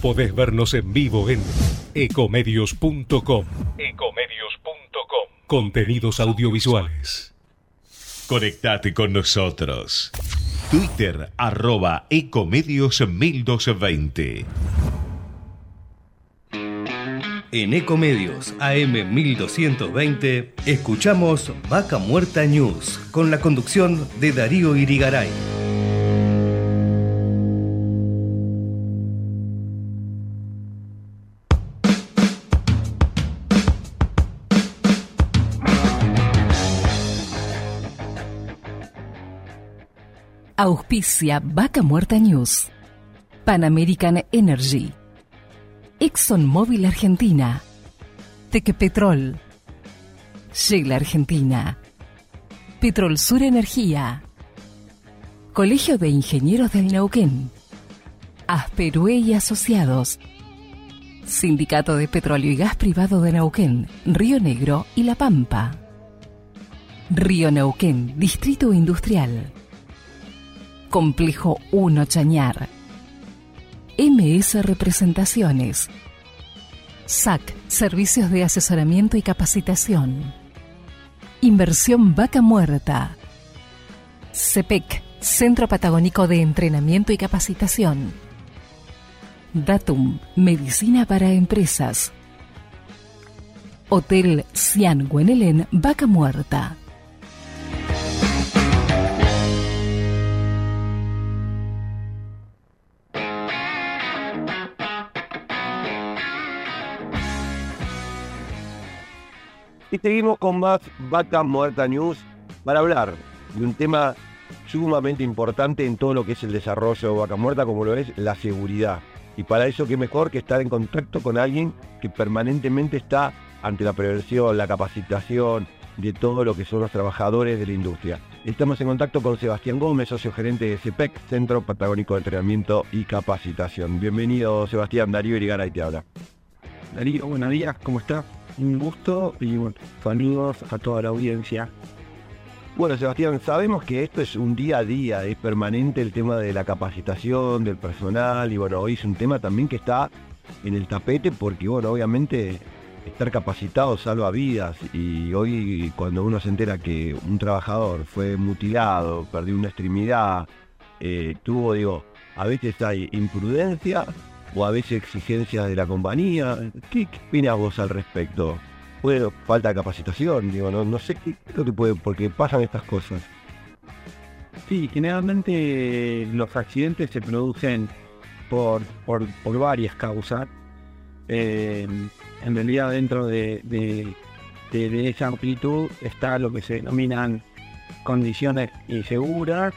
Podés vernos en vivo en ecomedios.com. Ecomedios.com. Contenidos audiovisuales. Conectate con nosotros. Twitter arroba Ecomedios 1220. En Ecomedios AM 1220 escuchamos Vaca Muerta News con la conducción de Darío Irigaray. Auspicia Vaca Muerta News. Pan American Energy. ExxonMobil Argentina. Tequepetrol. Shell Argentina. Petrol Sur Energía. Colegio de Ingenieros del Neuquén. Asperue y Asociados. Sindicato de Petróleo y Gas Privado de Neuquén, Río Negro y La Pampa. Río Neuquén, Distrito Industrial. Complejo 1 Chañar. MS Representaciones. SAC, Servicios de Asesoramiento y Capacitación. Inversión Vaca Muerta. CEPEC, Centro Patagónico de Entrenamiento y Capacitación. Datum, Medicina para Empresas. Hotel Cian Guenelén, Vaca Muerta. Y seguimos con más Vaca Muerta News para hablar de un tema sumamente importante en todo lo que es el desarrollo de Vaca Muerta, como lo es la seguridad. Y para eso, qué mejor que estar en contacto con alguien que permanentemente está ante la prevención, la capacitación de todo lo que son los trabajadores de la industria. Estamos en contacto con Sebastián Gómez, socio gerente de CEPEC, Centro Patagónico de Entrenamiento y Capacitación. Bienvenido, Sebastián. Darío Irigaray te habla. Darío, buenos días, ¿cómo está? Un gusto y bueno, saludos a toda la audiencia. Bueno, Sebastián, sabemos que esto es un día a día, es permanente el tema de la capacitación del personal y bueno, hoy es un tema también que está en el tapete porque bueno, obviamente estar capacitado salva vidas y hoy cuando uno se entera que un trabajador fue mutilado, perdió una extremidad, eh, tuvo, digo, a veces hay imprudencia o a veces exigencias de la compañía. ¿Qué, qué opinas vos al respecto? Puede falta de capacitación, digo, no, sé qué es lo que puede, porque pasan estas cosas. Sí, generalmente los accidentes se producen por, por, varias causas. Eh, en realidad dentro de, de, de- de esa amplitud está lo que se denominan condiciones inseguras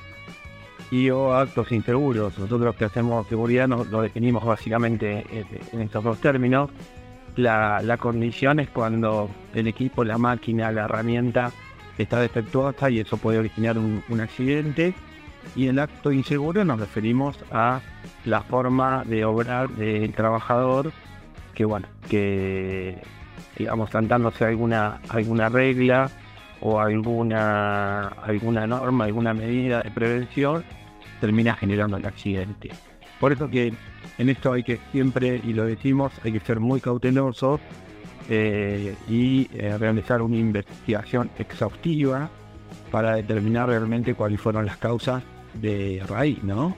y o actos inseguros. Nosotros que hacemos seguridad nos lo definimos básicamente eh, en estos dos términos. La, la condición es cuando el equipo, la máquina, la herramienta está defectuosa y eso puede originar un, un accidente. Y el acto inseguro nos referimos a la forma de obrar del trabajador que bueno, que digamos tratándose de alguna, alguna regla o alguna, alguna norma, alguna medida de prevención, termina generando el accidente. Por eso que en esto hay que siempre, y lo decimos, hay que ser muy cautelosos eh, y eh, realizar una investigación exhaustiva para determinar realmente cuáles fueron las causas de raíz, ¿no?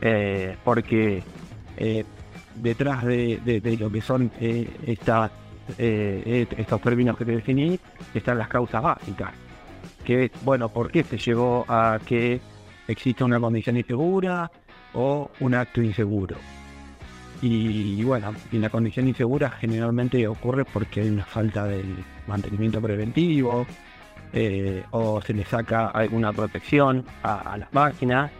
Eh, porque detrás de, de- lo que son estas, eh, eh, estos términos que te definí están las causas básicas. Que es, bueno, ¿por qué se llegó a que exista una condición insegura o un acto inseguro? Y, bueno, y la condición insegura generalmente ocurre porque hay una falta de mantenimiento preventivo eh, o se le saca alguna protección a, a las máquinas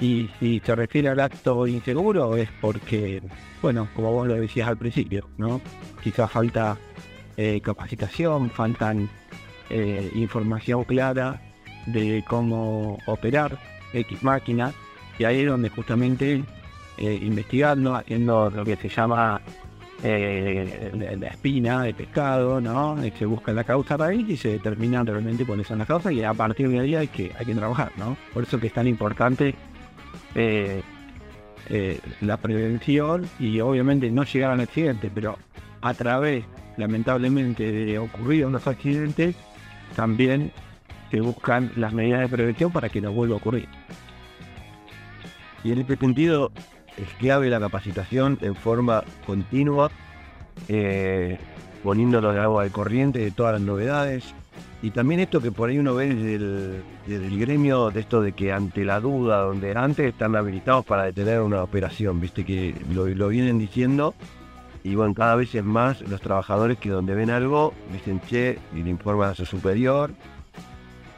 Y si se refiere al acto inseguro es porque, bueno, como vos lo decías al principio, ¿no? Quizás falta eh, capacitación, faltan eh, información clara de cómo operar X máquina y ahí es donde justamente eh, investigando, haciendo lo que se llama la espina de pescado, ¿no? Se busca la causa raíz y se determina realmente cuáles son las causas y a partir de ahí hay que, hay que trabajar, ¿no? Por eso que es tan importante eh, eh, la prevención y obviamente no llegar al accidente, pero a través, lamentablemente, de ocurridos los accidentes, también se buscan las medidas de prevención para que no vuelva a ocurrir. Y en este sentido es clave la capacitación en forma continua, eh, agua de corriente de todas las novedades. Y también esto que por ahí uno ve desde el, desde el gremio, de esto de que ante la duda, donde antes están habilitados para detener una operación, viste que lo, lo vienen diciendo. Y bueno, cada vez es más los trabajadores que donde ven algo, dicen che, y le informan a su superior,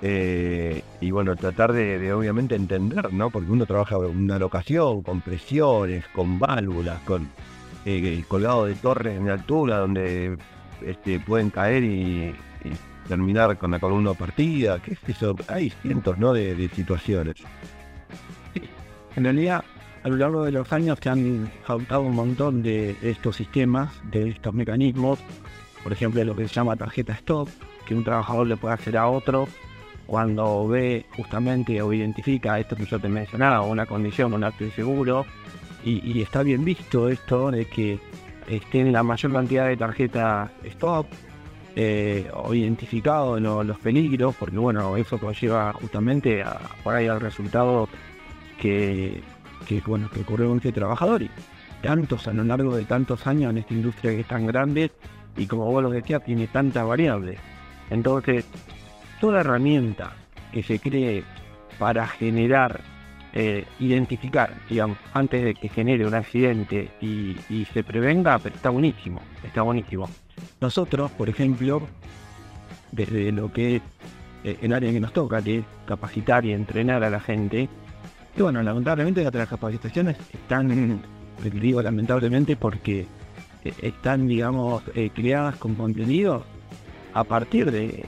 eh, y bueno, tratar de, obviamente entender, ¿no? Porque uno trabaja una locación, con presiones, con válvulas, con eh, colgado de torres en altura donde este, pueden caer y terminar con la columna partida, qué es eso, hay cientos ¿no? de, de situaciones. Sí, en realidad a lo largo de los años se han adoptado un montón de estos sistemas, de estos mecanismos, por ejemplo lo que se llama tarjeta stop, que un trabajador le puede hacer a otro cuando ve justamente o identifica esto que yo te mencionaba, una condición, un acto inseguro, y, y está bien visto esto de que estén la mayor cantidad de tarjetas stop, eh, o identificado lo- los peligros, porque bueno, eso conlleva justamente a, por ahí al resultado que, que, bueno, que ocurrió con este trabajador y tantos a lo largo de tantos años en esta industria que es tan grande y como vos lo decías, tiene tantas variables. Entonces, toda herramienta que se cree para generar, eh, identificar, digamos, antes de que genere un accidente y, y se prevenga, pero está buenísimo, está buenísimo. Nosotros, por ejemplo, desde lo que es eh, el área que nos toca, que es capacitar y entrenar a la gente, y bueno, lamentablemente las capacitaciones están, digo lamentablemente porque eh, están, digamos, eh, creadas con contenido a partir de,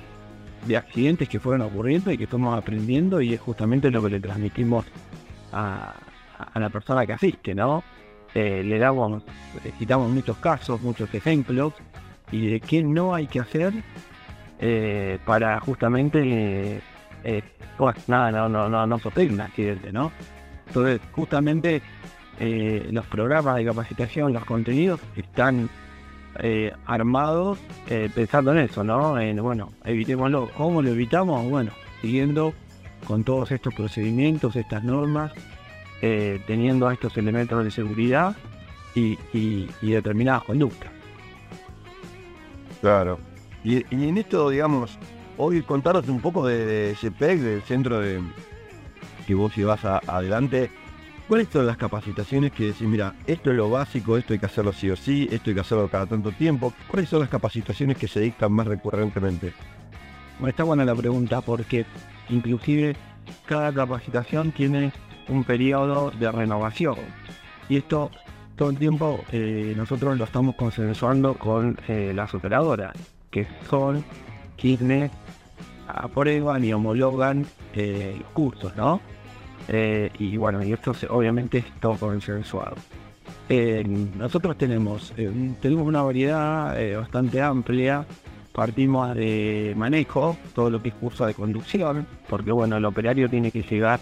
de accidentes que fueron ocurriendo y que estamos aprendiendo y es justamente lo que le transmitimos a, la persona que asiste, ¿no? Le damos, citamos muchos casos, muchos ejemplos y de qué no hay que hacer eh, para justamente eh, pues, nada, no, no, no, no sufrir un accidente, ¿no? Entonces, justamente eh, los programas de capacitación, los contenidos están eh, armados eh, pensando en eso, ¿no? En, bueno, evitémoslo. ¿Cómo lo evitamos? Bueno, siguiendo con todos estos procedimientos, estas normas, eh, teniendo estos elementos de seguridad y, y- y determinadas conductas. Claro. Y, y en esto, digamos, hoy contaros un poco de, de CPEC, del centro de que vos llevas a- adelante. ¿Cuáles son las capacitaciones que decís, mira, esto es lo básico, esto hay que hacerlo sí o sí, esto hay que hacerlo cada tanto tiempo? ¿Cuáles son las capacitaciones que se dictan más recurrentemente? Bueno, está buena la pregunta porque inclusive cada capacitación tiene un periodo de renovación. Y esto todo el tiempo eh, nosotros lo estamos consensuando con eh, las operadoras, que son quienes aprueban y homologan eh, los cursos, ¿no? Eh, y bueno, y esto obviamente es todo consensuado. Eh, nosotros tenemos, eh, tenemos una variedad eh, bastante amplia. Partimos de manejo, todo lo que es curso de conducción, porque bueno, el operario tiene que llegar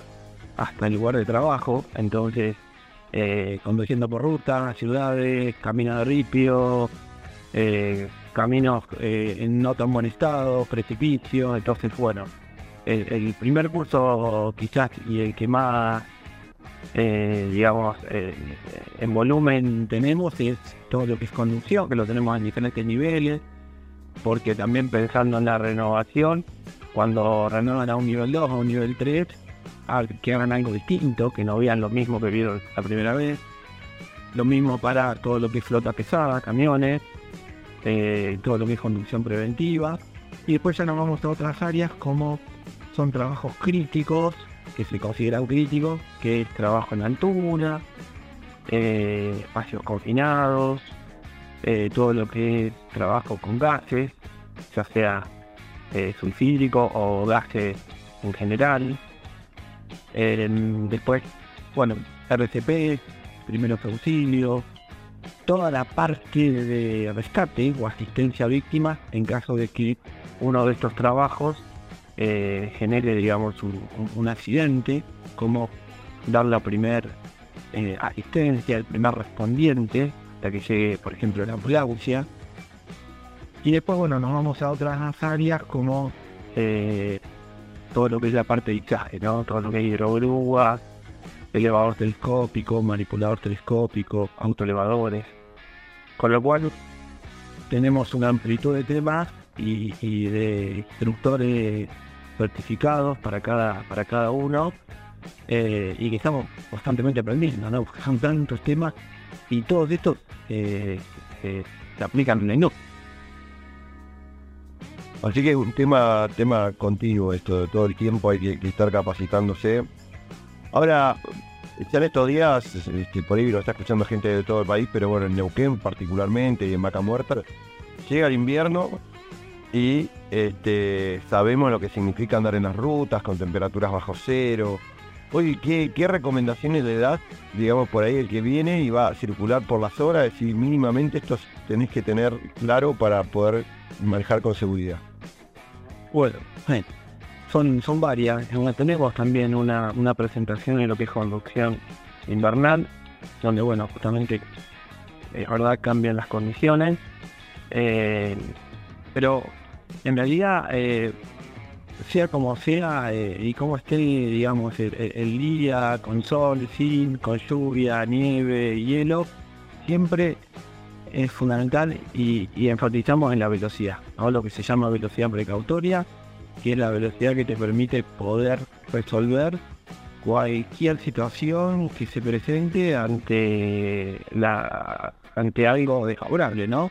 hasta el lugar de trabajo, entonces eh, conduciendo por ruta, ciudades, caminos de ripio, eh, caminos eh, en no tan buen estado, precipicios, entonces bueno, el, el primer curso quizás y el que más digamos, en volumen tenemos es todo lo que es conducción, que lo tenemos en diferentes niveles, porque también pensando en la renovación, cuando renuevan a un nivel 2 a un nivel 3, que hagan algo distinto, que no vean lo mismo que vieron la primera vez. Lo mismo para todo lo que es flota pesada, camiones, eh, todo lo que es conducción preventiva. Y después ya nos vamos a otras áreas como son trabajos críticos, que se considera crítico, que es trabajo en altura, eh, espacios confinados, eh, todo lo que es trabajo con gases, ya sea eh, sulfídrico o gases en general. Eh, después, bueno, RCP, primeros auxilios, toda la parte de rescate o asistencia a víctimas en caso de que uno de estos trabajos eh, genere, digamos, un, accidente, como dar la primera asistencia, el primer respondiente, hasta que llegue, por ejemplo, la ambulancia. Y después, bueno, nos vamos a otras áreas como eh, todo lo que es la parte de izaje, ¿no? Todo lo que es hidrogrúas, elevador telescópico, manipulador telescópico, autoelevadores. Con lo cual tenemos una amplitud de temas y, y de instructores certificados para cada, para cada uno eh, y que estamos constantemente aprendiendo, ¿no? Porque son tantos temas y todos estos eh, eh, se aplican en la industria. Así que es un tema, tema continuo esto, todo el tiempo hay que, estar capacitándose. Ahora, en estos días, este, por ahí lo está escuchando gente de todo el país, pero bueno, en Neuquén particularmente y en Vaca Muerta, llega el invierno y este, sabemos lo que significa andar en las rutas con temperaturas bajo cero. Oye, ¿qué, qué recomendaciones le das, digamos, por ahí el que viene y va a circular por las horas? Es decir, mínimamente esto tenés que tener claro para poder manejar con seguridad. Bueno, son, son varias. Tenemos también una, una presentación en lo que es conducción invernal, donde, bueno, justamente, es verdad, cambian las condiciones. Eh, pero en realidad, eh, sea como sea eh, y como esté, digamos, el- el día, con sol, sin, con lluvia, nieve, hielo, siempre es fundamental y, enfatizamos en la velocidad, ¿no? lo que se llama velocidad precautoria, que es la velocidad que te permite poder resolver cualquier situación que se presente ante la ante algo desfavorable, ¿no?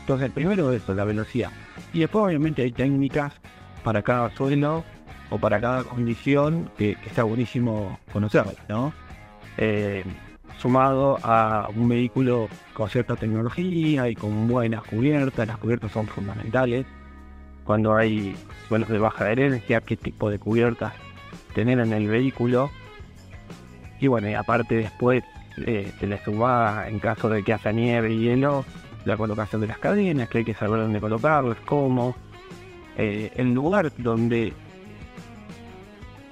Entonces, primero eso, la velocidad. Y después, obviamente, hay técnicas para cada suelo o para cada condición que, que está buenísimo conocerlas, ¿no? Eh, sumado a un vehículo con cierta tecnología y con buenas cubiertas, las cubiertas son fundamentales. Cuando hay suelos de baja adherencia, qué tipo de cubiertas tener en el vehículo. Y bueno, y aparte después eh, se le suma, en caso de que haya nieve y hielo, la colocación de las cadenas, que hay que saber dónde colocarlas, cómo. Eh, el lugar donde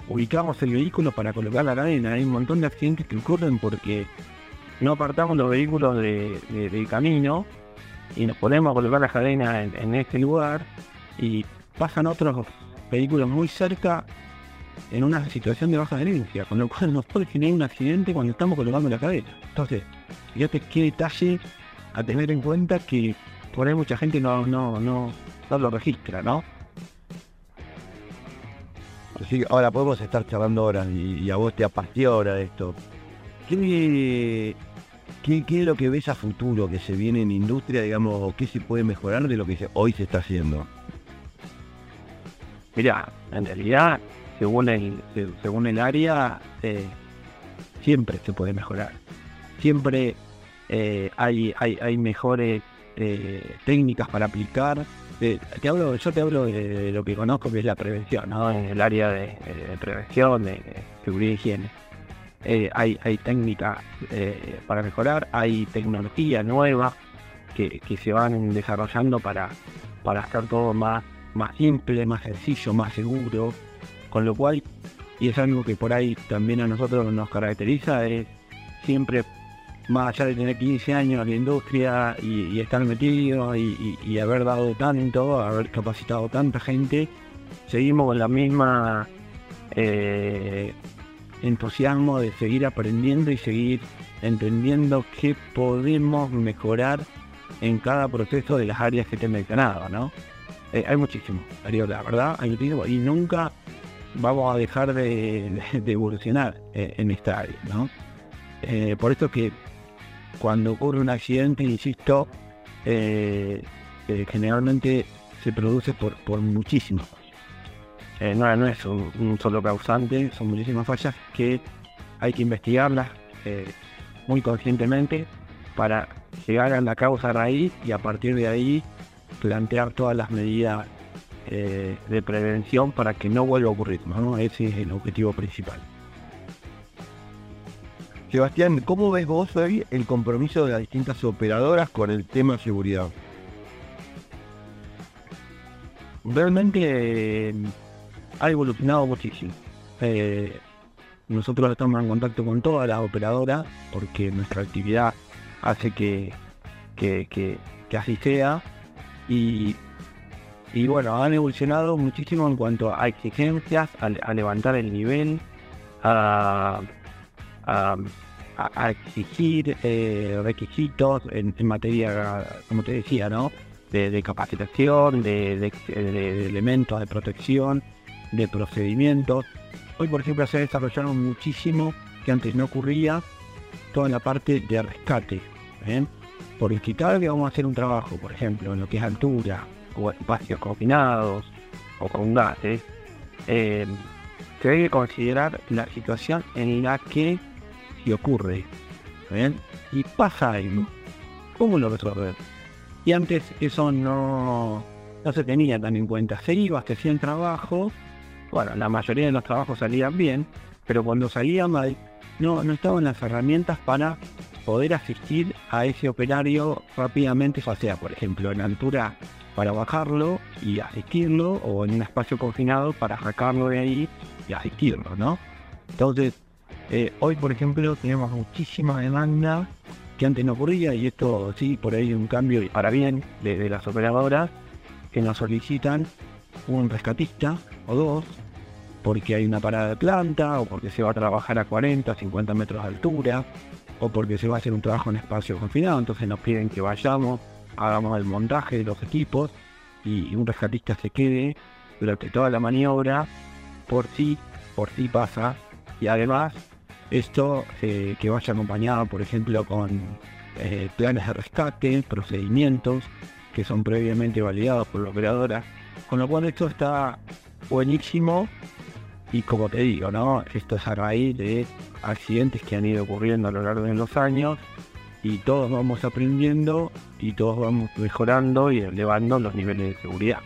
ubicamos el vehículo para colocar la cadena. Hay un montón de accidentes que ocurren porque no apartamos los vehículos de, de- del camino y nos ponemos a colocar la cadena en, en este lugar y pasan otros vehículos muy cerca en una situación de baja adherencia, con lo cual nos puede generar un accidente cuando estamos colocando la cadena. Entonces, fíjate qué detalle a tener en cuenta que por ahí mucha gente no, no, no, no lo registra, ¿no? Ahora podemos estar charlando horas y, a vos te apasiona esto. ¿Qué, qué, qué es lo que ves a futuro que se viene en industria, digamos, o qué se puede mejorar de lo que hoy se está haciendo? Mira, en realidad, según el, se- según el área, eh, siempre se puede mejorar. Siempre eh, hay, hay, hay mejores eh, técnicas para aplicar. Te hablo, yo te hablo de lo que conozco que es la prevención, ¿no? En el área de, prevención, de, de seguridad y higiene. Eh, hay, hay técnicas eh, para mejorar, hay tecnología nueva que, que se van desarrollando para, para hacer todo más, más simple, más sencillo, más seguro. Con lo cual, y es algo que por ahí también a nosotros nos caracteriza, es siempre, más allá de tener 15 años en la industria y, estar metido y, haber dado tanto, haber capacitado tanta gente, seguimos con la misma eh, entusiasmo de seguir aprendiendo y seguir entendiendo qué podemos mejorar en cada proceso de las áreas que te he mencionado, ¿no? Eh, hay muchísimo, la verdad, hay muchísimo y nunca vamos a dejar de, evolucionar eh, en esta área, ¿no? Eh, por eso que cuando ocurre un accidente, insisto, eh, eh, generalmente se produce por, por muchísimos. eh, no, es un, solo causante, son muchísimas fallas que hay que investigarlas muy conscientemente para llegar a la causa raíz y a partir de ahí plantear todas las medidas de prevención para que no vuelva a ocurrir. ¿no? Ese es el objetivo principal. Sebastián, ¿cómo ves vos hoy el compromiso de las distintas operadoras con el tema seguridad? Realmente eh, ha evolucionado muchísimo. Eh, nosotros estamos en contacto con todas las operadoras porque nuestra actividad hace que, que, así sea. Y, y bueno, han evolucionado muchísimo en cuanto a exigencias, a levantar el nivel, a, a- a- exigir eh, requisitos en, en materia, como te decía, ¿no? De, capacitación, de, de- elementos de protección, de procedimientos. Hoy, por ejemplo, se desarrollaron muchísimo que antes no ocurría, toda la parte de rescate. ¿eh? Vez que vamos a hacer un trabajo, por ejemplo, en lo que es altura, o espacios confinados, o con gases, eh, se debe considerar la situación en la que si ocurre. Y pasa algo, ¿cómo lo resolver? Y antes eso no, no se tenía tan en cuenta. Se iba, se hacía el trabajo, bueno, la mayoría de los trabajos salían bien, pero cuando salían mal, no, no estaban las herramientas para poder asistir a ese operario rápidamente, ya sea, por ejemplo, en altura para bajarlo y asistirlo, o en un espacio confinado para sacarlo de ahí y asistirlo, ¿no? Entonces, eh, hoy, por ejemplo, tenemos muchísima demanda que antes no ocurría, y esto sí, por ahí un cambio y para bien de, de las operadoras que nos solicitan un rescatista o dos, porque hay una parada de planta, o porque se va a trabajar a 40, 50 metros de altura, o porque se va a hacer un trabajo en espacio confinado, entonces nos piden que vayamos, hagamos el montaje de los equipos y un rescatista se quede durante toda la maniobra, por si, por si pasa, y además esto eh, que vaya acompañado, por ejemplo, con eh, planes de rescate, procedimientos que son previamente validados por la operadora, con lo cual esto está buenísimo y como te digo, ¿no? Esto es a raíz de accidentes que han ido ocurriendo a lo largo de los años y todos vamos aprendiendo y todos vamos mejorando y elevando los niveles de seguridad.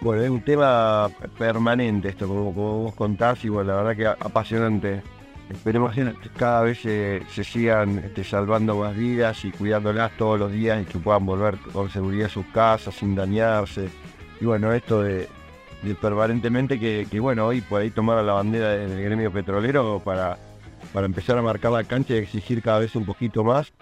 Bueno, es un tema permanente esto, como, como vos contás, y bueno, la verdad que apasionante. Esperemos que cada vez se, sigan este, salvando más vidas y cuidándolas todos los días y que puedan volver con seguridad a sus casas sin dañarse. Y bueno, esto de, permanentemente que, que, bueno, hoy por ahí tomar la bandera del gremio petrolero para, para empezar a marcar la cancha y exigir cada vez un poquito más.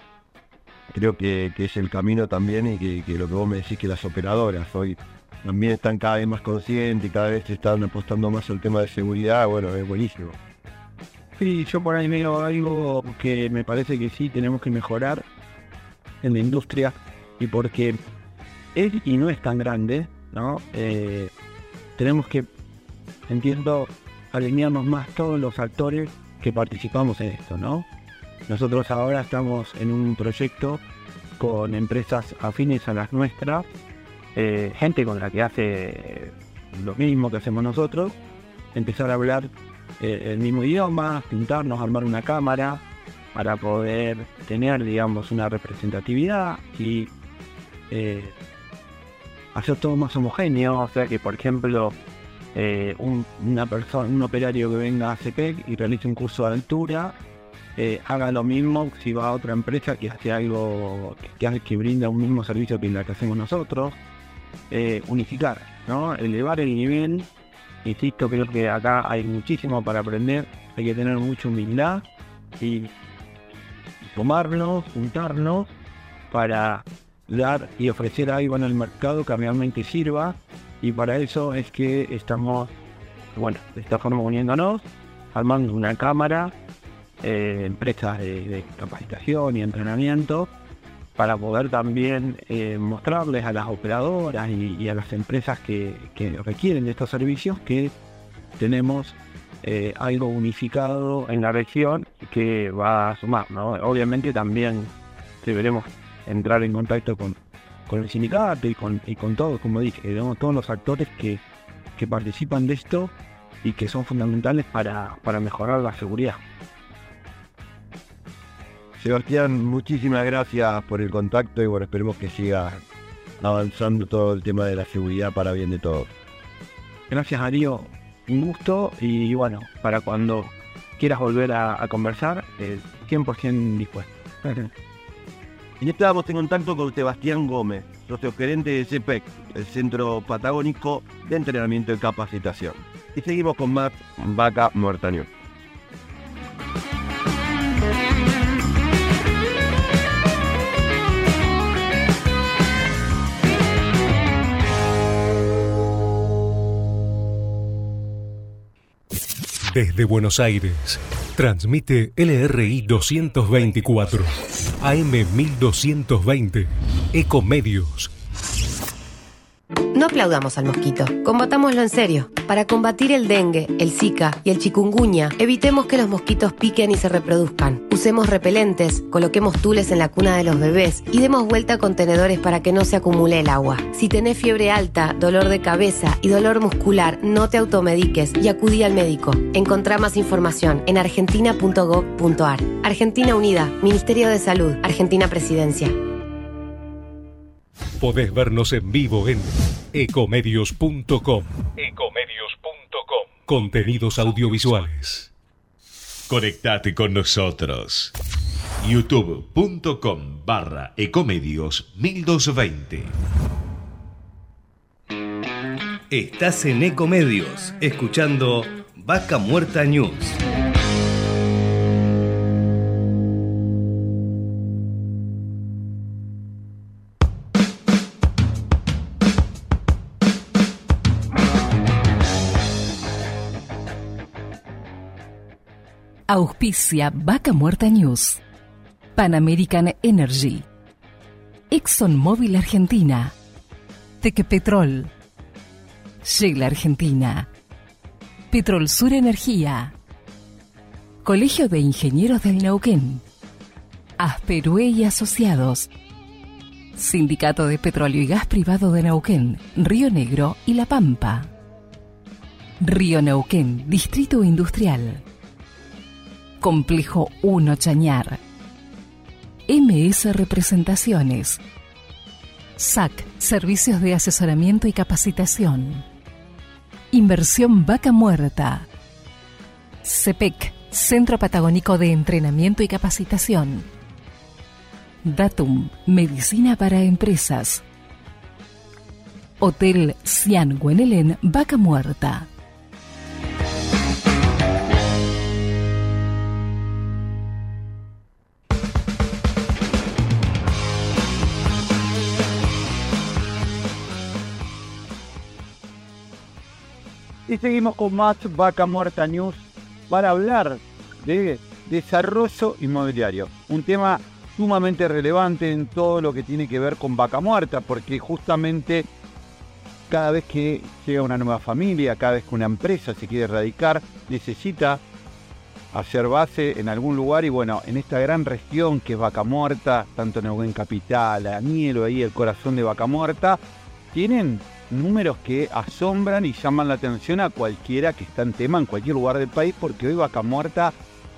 Creo que, que es el camino también y que, que lo que vos me decís que las operadoras hoy también están cada vez más conscientes y cada vez están apostando más al tema de seguridad, bueno, es buenísimo. Sí, yo por ahí veo algo que me parece que sí tenemos que mejorar en la industria y porque es y no es tan grande, ¿no? Eh, tenemos que, entiendo, alinearnos más todos los actores que participamos en esto, ¿no? Nosotros ahora estamos en un proyecto con empresas afines a las nuestras, eh, gente con la que hace lo mismo que hacemos nosotros, empezar a hablar eh, el mismo idioma, pintarnos, armar una cámara para poder tener, digamos, una representatividad y eh, hacer todo más homogéneo. O sea que, por ejemplo, un, una persona, un operario que venga a CPEC y realice un curso de altura, haga lo mismo si va a otra empresa que hace algo que, que brinda un mismo servicio que la que hacemos nosotros. Eh, unificar. Elevar el nivel Insisto, creo que acá hay muchísimo para aprender, hay que tener mucha humildad y tomarnos, juntarnos para dar y ofrecer algo en el mercado que realmente sirva y para eso es que estamos, bueno, de esta forma uniéndonos, armando una cámara, eh, empresas de capacitación y entrenamiento para poder también eh, mostrarles a las operadoras y, a las empresas que, que requieren de estos servicios que tenemos eh, algo unificado en la región que va a sumar, ¿no? Obviamente también deberemos entrar en contacto con con el sindicato y con, y con todos, como dije, digamos, todos los actores que, que participan de esto y que son fundamentales para, para mejorar la seguridad. Sebastián, muchísimas gracias por el contacto y bueno, esperemos que siga avanzando todo el tema de la seguridad para bien de todos. Gracias Darío, un gusto y bueno, para cuando quieras volver a, a conversar, eh, 100% dispuesto. *laughs* Y estábamos en contacto con Sebastián Gómez, socio gerente de CEPEC, el Centro Patagónico de Entrenamiento y Capacitación. Y seguimos con más Vaca Muerta News. Desde Buenos Aires, transmite LRI 224, AM 1220, Ecomedios. No aplaudamos al mosquito, combatámoslo en serio. Para combatir el dengue, el zika y el chikungunya, evitemos que los mosquitos piquen y se reproduzcan. Usemos repelentes, coloquemos tules en la cuna de los bebés y demos vuelta a contenedores para que no se acumule el agua. Si tenés fiebre alta, dolor de cabeza y dolor muscular, no te automediques y acudí al médico. Encontrá más información en argentina.gov.ar. Argentina Unida, Ministerio de Salud, Argentina Presidencia. Podés vernos en vivo en ecomedios.com. Ecomedios.com. Contenidos audiovisuales. Conectate con nosotros. youtube.com barra ecomedios 1220. Estás en Ecomedios, escuchando Vaca Muerta News. Auspicia Vaca Muerta News. Pan American Energy. ExxonMobil Argentina. Tequepetrol. Shell Argentina. Petrol Sur Energía. Colegio de Ingenieros del Neuquén. Asperue y Asociados. Sindicato de Petróleo y Gas Privado de Neuquén, Río Negro y La Pampa. Río Neuquén, Distrito Industrial. Complejo 1 Chañar. MS Representaciones. SAC, Servicios de Asesoramiento y Capacitación. Inversión Vaca Muerta. CEPEC, Centro Patagónico de Entrenamiento y Capacitación. Datum, Medicina para Empresas. Hotel Cian Guenelén, Vaca Muerta. Y seguimos con más Vaca Muerta News para hablar de desarrollo inmobiliario. Un tema sumamente relevante en todo lo que tiene que ver con Vaca Muerta, porque justamente cada vez que llega una nueva familia, cada vez que una empresa se quiere radicar, necesita hacer base en algún lugar y bueno, en esta gran región que es Vaca Muerta, tanto Neuquén Capital, Anielo, ahí el corazón de Vaca Muerta, tienen números que asombran y llaman la atención a cualquiera que está en tema en cualquier lugar del país, porque hoy Vaca Muerta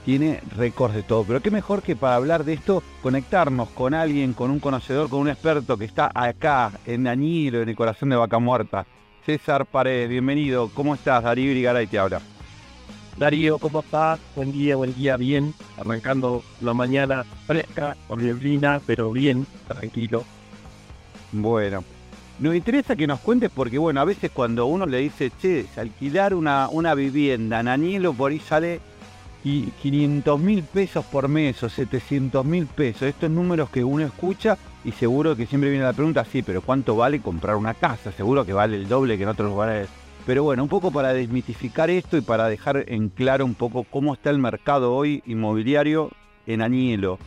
tiene récords de todo. Pero qué mejor que para hablar de esto, conectarnos con alguien, con un conocedor, con un experto que está acá, en Añilo, en el corazón de Vaca Muerta. César Paredes, bienvenido. ¿Cómo estás? Darío Irigaray te habla. Darío, ¿cómo estás? Buen día, buen día, bien. Arrancando la mañana fresca, con neblina, pero bien, tranquilo. Bueno, nos interesa que nos cuentes porque, bueno, a veces cuando uno le dice, che, alquilar una, una vivienda en Añelo por ahí sale y 500 mil pesos por mes o 700 mil pesos. Estos números que uno escucha y seguro que siempre viene la pregunta, sí, pero ¿cuánto vale comprar una casa? Seguro que vale el doble que en otros lugares. Pero bueno, un poco para desmitificar esto y para dejar en claro un poco cómo está el mercado hoy inmobiliario en Añelo.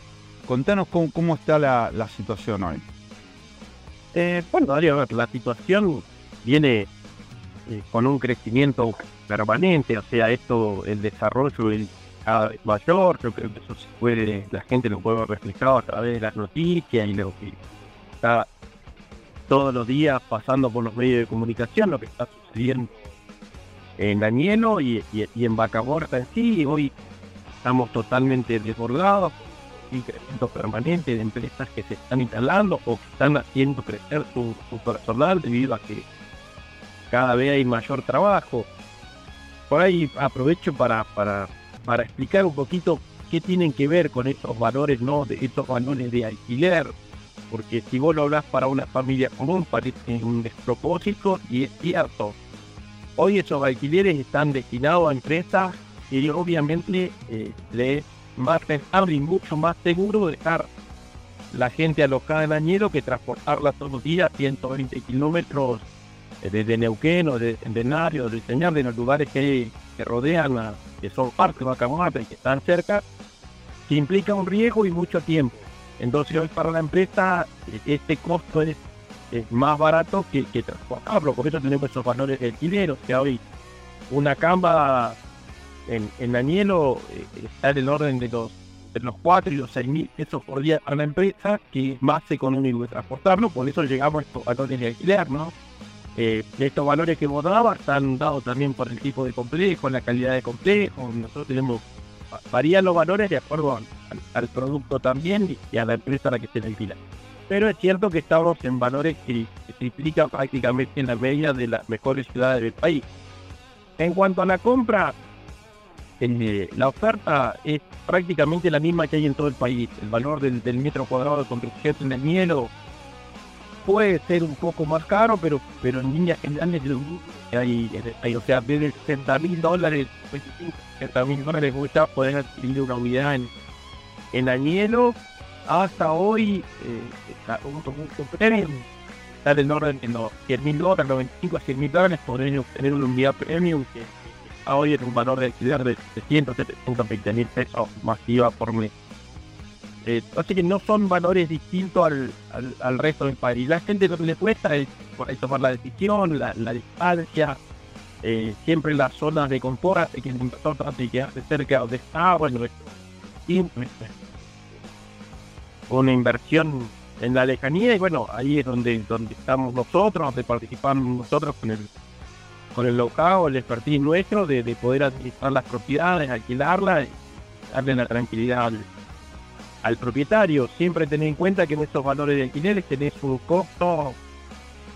Contanos cómo, cómo está la, la situación hoy. Eh, bueno, Darío, a ver, la situación viene eh, con un crecimiento permanente, o sea, esto, el desarrollo es cada vez mayor, yo creo que eso se puede, la gente lo puede reflejar a través de las noticias y lo que está todos los días pasando por los medios de comunicación lo que está sucediendo en Danielo y, en Vaca Muerta en sí. Hoy estamos totalmente desbordados, incremento permanente de empresas que se están instalando o que están haciendo crecer su, su personal debido a que cada vez hay mayor trabajo. Por ahí aprovecho para, para, para explicar un poquito qué tienen que ver con estos valores, ¿no? De estos valores de alquiler. Porque si vos lo hablas para una familia común parece un despropósito y es cierto. Hoy esos alquileres están destinados a empresas y obviamente eh, le más rentable y mucho más seguro dejar la gente alojada en Añero que transportarla todos los días 120 kilómetros eh, desde Neuquén o de Centenario, de Señal, de los lugares que, que rodean, a- que son parte de Vaca Muerta y que están cerca, que implica un riesgo y mucho tiempo. Entonces hoy para la empresa eh, este costo es, es más barato que, que transportarlo, por eso tenemos esos valores de alquiler, o sea, hoy una camba en, en eh, está en el orden de los de los 4 y los 6 mil pesos por día para la empresa, que es más económico que transportarlo, por eso llegamos a estos valores de alquiler, ¿no? Eh, estos valores que vos dabas están dados también por el tipo de complejo, la calidad de complejo. Nosotros tenemos, va- varían los valores de acuerdo al, al- producto también y, a la empresa a la que se le alquila. Pero es cierto que estamos en valores que, que se prácticamente en la media de las mejores ciudades del país. En cuanto a la compra, eh, la oferta es prácticamente la misma que hay en todo el país. El valor del, del metro cuadrado de construcción en el hielo puede ser un poco más caro, pero pero en líneas generales hay, hay o sea, desde 60 mil dólares, 25, 60 mil dólares, ya adquirir una unidad en, en Añelo, hasta hoy, eh, está un, premium, está en el orden de los 100 mil dólares, 95 a 100 mil dólares, podés obtener una unidad premium hoy es un valor de alquiler de 700, 720 mil pesos masiva por mes. Eh, así que no son valores distintos al, al, resto del país. La gente lo que le cuesta es por tomar la decisión, la, distancia, eh, siempre las zonas de confort hace que el inversor de quedarse cerca donde está, bueno, siempre una inversión en la lejanía y bueno, ahí es donde, donde estamos nosotros, donde participamos nosotros con el con el local, el expertise nuestro de, de poder administrar las propiedades, alquilarlas darle la tranquilidad al, al propietario. Siempre tener en cuenta que en estos valores de alquileres tenés un costo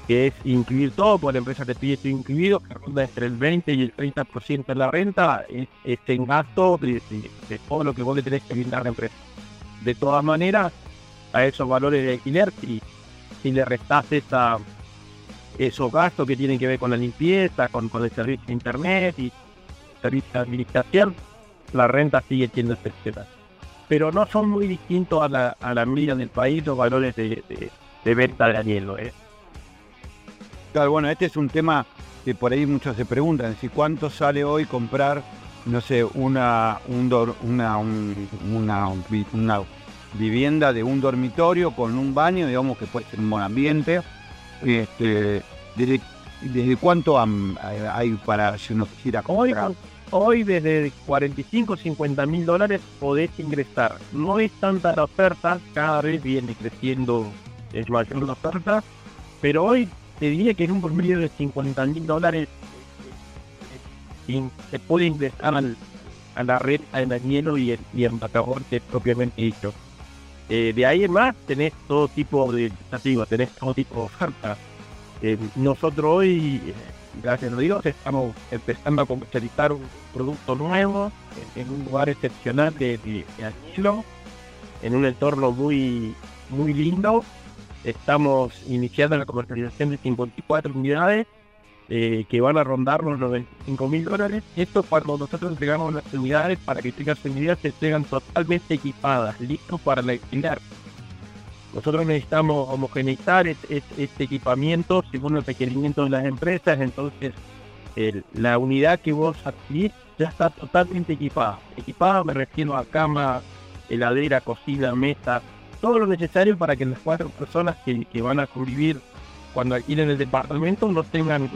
que es incluir todo, porque la empresa te pide todo incluido, que ronda entre el 20 y el 30% de la renta, es, es en gasto de todo lo que vos le tenés que brindar a la empresa. De todas maneras, a esos valores de alquiler, si, si le restás esa, esos gastos que tienen que ver con la limpieza, con, con el servicio de internet y servicio de administración, la renta sigue siendo excepcional. Pero no son muy distintos a la, a la media del país los valores de, de- de venta de hielo. ¿eh? Claro, bueno, este es un tema que por ahí muchos se preguntan, si cuánto sale hoy comprar, no sé, una, un una, un- una, una vivienda de un dormitorio con un baño, digamos que puede ser un buen ambiente. Este, ¿desde, desde cuánto am- hay para si uno quisiera Hoy, comprar? hoy desde 45 50 mil dólares podés ingresar. No es tanta la oferta, cada vez viene creciendo, es mayor la oferta, pero hoy te diría que en un promedio de 50 mil dólares eh, in- se puede ingresar al- a la red en Danielo y en, y Bacaborte propiamente dicho. Eh, de ahí en más tenés todo tipo de, digo, tenés todo tipo de ofertas. Eh, nosotros hoy, eh, gracias a Dios, estamos empezando a comercializar un producto nuevo en, un lugar excepcional de, de, en un entorno muy, muy lindo. Estamos iniciando la comercialización de 54 unidades eh, que van a rondar los 95 mil dólares. Esto cuando nosotros entregamos las unidades para que tengan su unidad se entregan totalmente equipadas, listos para la alquiler. Nosotros necesitamos homogeneizar es- es- este equipamiento según los requerimientos de las empresas, entonces la unidad que vos adquirís ya está totalmente equipada. Equipada me refiero a cama, heladera, cocina, mesa, todo lo necesario para que las cuatro personas que van a convivir cuando alquilen el departamento no tengan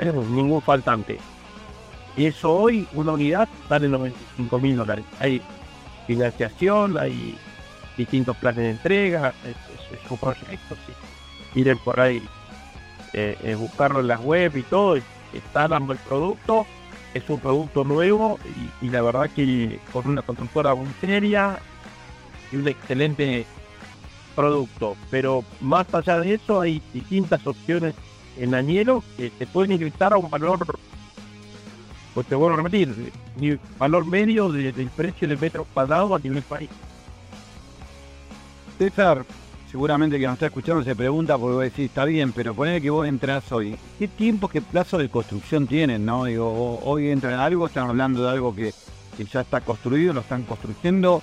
eh, ningún faltante. Y eso hoy, una unidad, sale 95 mil dólares. Hay financiación, hay distintos planes de entrega, es, un proyecto, sí. quieren por ahí eh, eh, buscarlo en las web y todo, está dando el producto, es un producto nuevo y, y la verdad que con una constructora muy seria y un excelente producto. Pero más allá de eso hay distintas opciones en Añelo que te pueden ingresar a un valor, pues te vuelvo a repetir, valor medio de- del precio del metro cuadrado a nivel país. César, seguramente que nos está escuchando se pregunta porque vos decís, está bien, pero ponele que vos entras hoy. ¿Qué tiempo, qué plazo de construcción tienen, no? Digo, hoy entran en algo, están hablando de algo que ya está construido, lo están construyendo.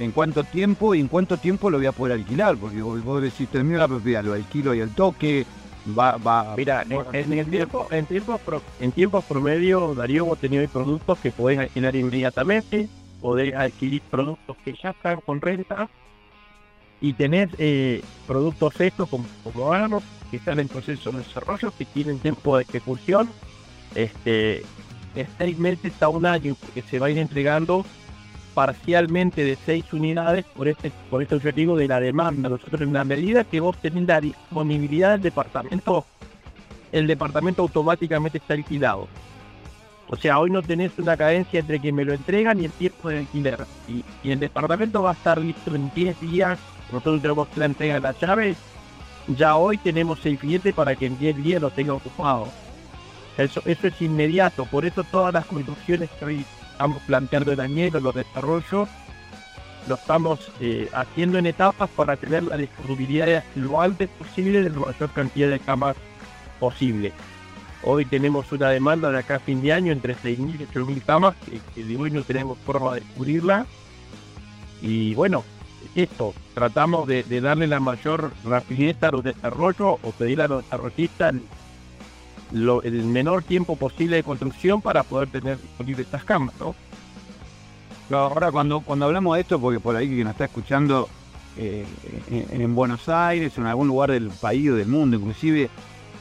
¿En cuánto tiempo y en cuánto tiempo lo voy a poder alquilar? Porque vos, vos decís, termino la propiedad, lo alquilo y el toque, va, va... Mira, en, en el tiempo, en tiempos pro- en tiempos promedio, Darío, vos tenés productos que podés alquilar inmediatamente, podés adquirir productos que ya están con renta y tenés eh, productos estos como, como que están en proceso de desarrollo, que tienen tiempo de ejecución, este, de seis meses a un año, porque se va a ir entregando parcialmente de seis unidades por este, por este objetivo de la demanda. Nosotros en la medida que vos tenés la disponibilidad del departamento, el departamento automáticamente está alquilado. O sea, hoy no tenés una cadencia entre que me lo entregan y el tiempo de alquiler. Y, el departamento va a estar listo en 10 días. Nosotros tenemos la entrega de la llave. Ya hoy tenemos el cliente para que en 10 días lo tenga ocupado. Eso, eso es inmediato. Por eso todas las construcciones que hoy estamos planteando en Añelo, los desarrollos, lo estamos eh, haciendo en etapas para tener la disponibilidad lo antes posible de la mayor cantidad de camas posible. Hoy tenemos una demanda de acá a fin de año entre 6.000 y 8.000 camas que, de hoy no tenemos forma de cubrirla. Y bueno, esto, tratamos de, de darle la mayor rapidez a los desarrollos o pedirle a los desarrollistas lo- el menor tiempo posible de construcción para poder tener disponibles estas camas, ¿no? Ahora cuando, cuando hablamos de esto, porque por ahí que nos está escuchando eh, en, en Buenos Aires o en algún lugar del país o del mundo, inclusive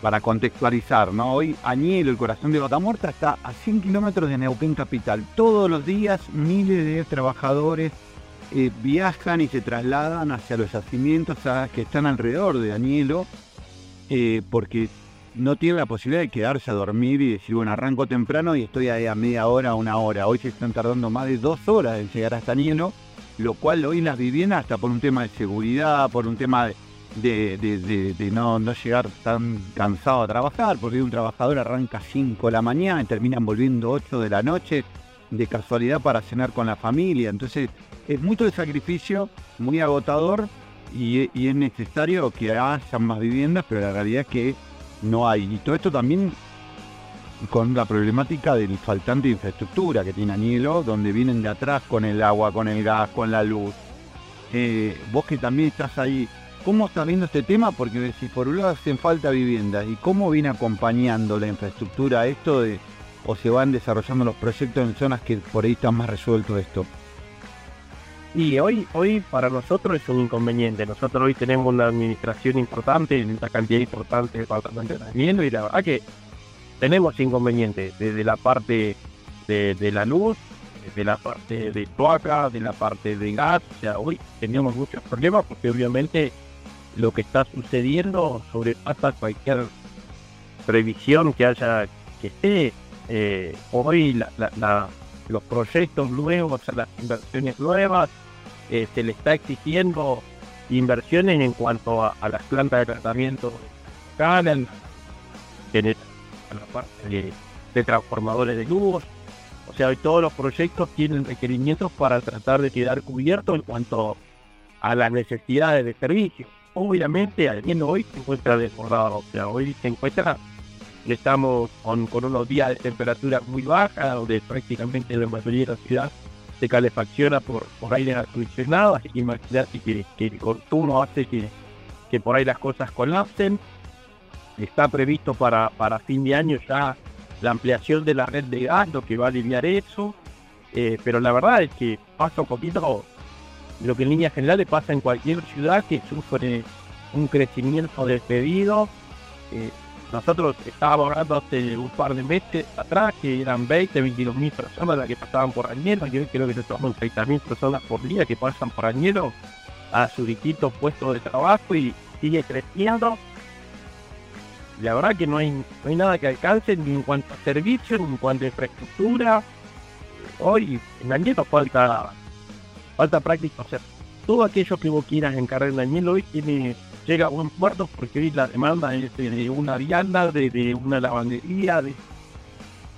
para contextualizar, ¿no? Hoy Añelo, el corazón de Vaca Muerta, está a 100 kilómetros de Neuquén Capital. Todos los días miles de trabajadores eh, viajan y se trasladan hacia los yacimientos que están alrededor de Añelo, eh, porque no tienen la posibilidad de quedarse a dormir y decir, bueno, arranco temprano y estoy ahí a media hora, una hora. Hoy se están tardando más de dos horas en llegar hasta Añelo, lo cual hoy las viviendas, hasta por un tema de seguridad, por un tema de, no, llegar tan cansado a trabajar, porque un trabajador arranca 5 de la mañana y terminan volviendo 8 de la noche de casualidad para cenar con la familia. Entonces es mucho de sacrificio, muy agotador y, y es necesario que haya más viviendas, pero la realidad es que no hay. Y todo esto también con la problemática del faltante de infraestructura que tiene Añelo, donde vienen de atrás con el agua, con el gas, con la luz. Eh, vos que también estás ahí, ¿cómo estás viendo este tema? Porque si por un lado hacen falta viviendas, ¿y cómo viene acompañando la infraestructura esto de, o se van desarrollando los proyectos en zonas que por ahí están más resuelto esto? Y hoy, hoy para nosotros es un inconveniente. Nosotros hoy tenemos una administración importante, una cantidad importante de departamentos de vivienda y la verdad que tenemos inconvenientes desde la parte de, la luz, de la parte de toaca, de la parte de gas. O sea, hoy tenemos muchos problemas porque obviamente lo que está sucediendo sobrepasa cualquier previsión que haya que esté. Eh, hoy la- la- la- los proyectos nuevos, las inversiones nuevas, eh, se le está exigiendo inversiones en cuanto a, a las plantas de tratamiento en- a la parte de, de transformadores de luz. O sea, hoy todos los proyectos tienen requerimientos para tratar de quedar cubiertos en cuanto a las necesidades de servicio. Obviamente, alguien hoy se encuentra desbordado. O sea, hoy se encuentra estamos con, unos días de temperatura muy baja, donde prácticamente la mayoría de la ciudad se calefacciona por, por aire acondicionado, así que imagínate que, que el consumo hace que, que por ahí las cosas colapsen. Está previsto para, para fin de año ya la ampliación de la red de gas, lo que va a aliviar eso. Eh, pero la verdad es que pasa un poquito lo que en líneas generales pasa en cualquier ciudad que sufre un crecimiento despedido. Eh, nosotros estábamos hablando hace un par de meses atrás que eran 20, 22 mil personas las que pasaban por Añelo. Yo creo que son 30 mil personas por día que pasan por Añelo a sus distintos puestos de trabajo y sigue creciendo. la verdad que no hay, no hay nada que alcance ni en cuanto a servicios, ni en cuanto a infraestructura. Hoy en Añelo falta, falta práctica, o todo aquello que vos quieras encargar en Añelo hoy tiene, llega a buen puerto porque hoy la demanda es de una vianda, de, una lavandería, de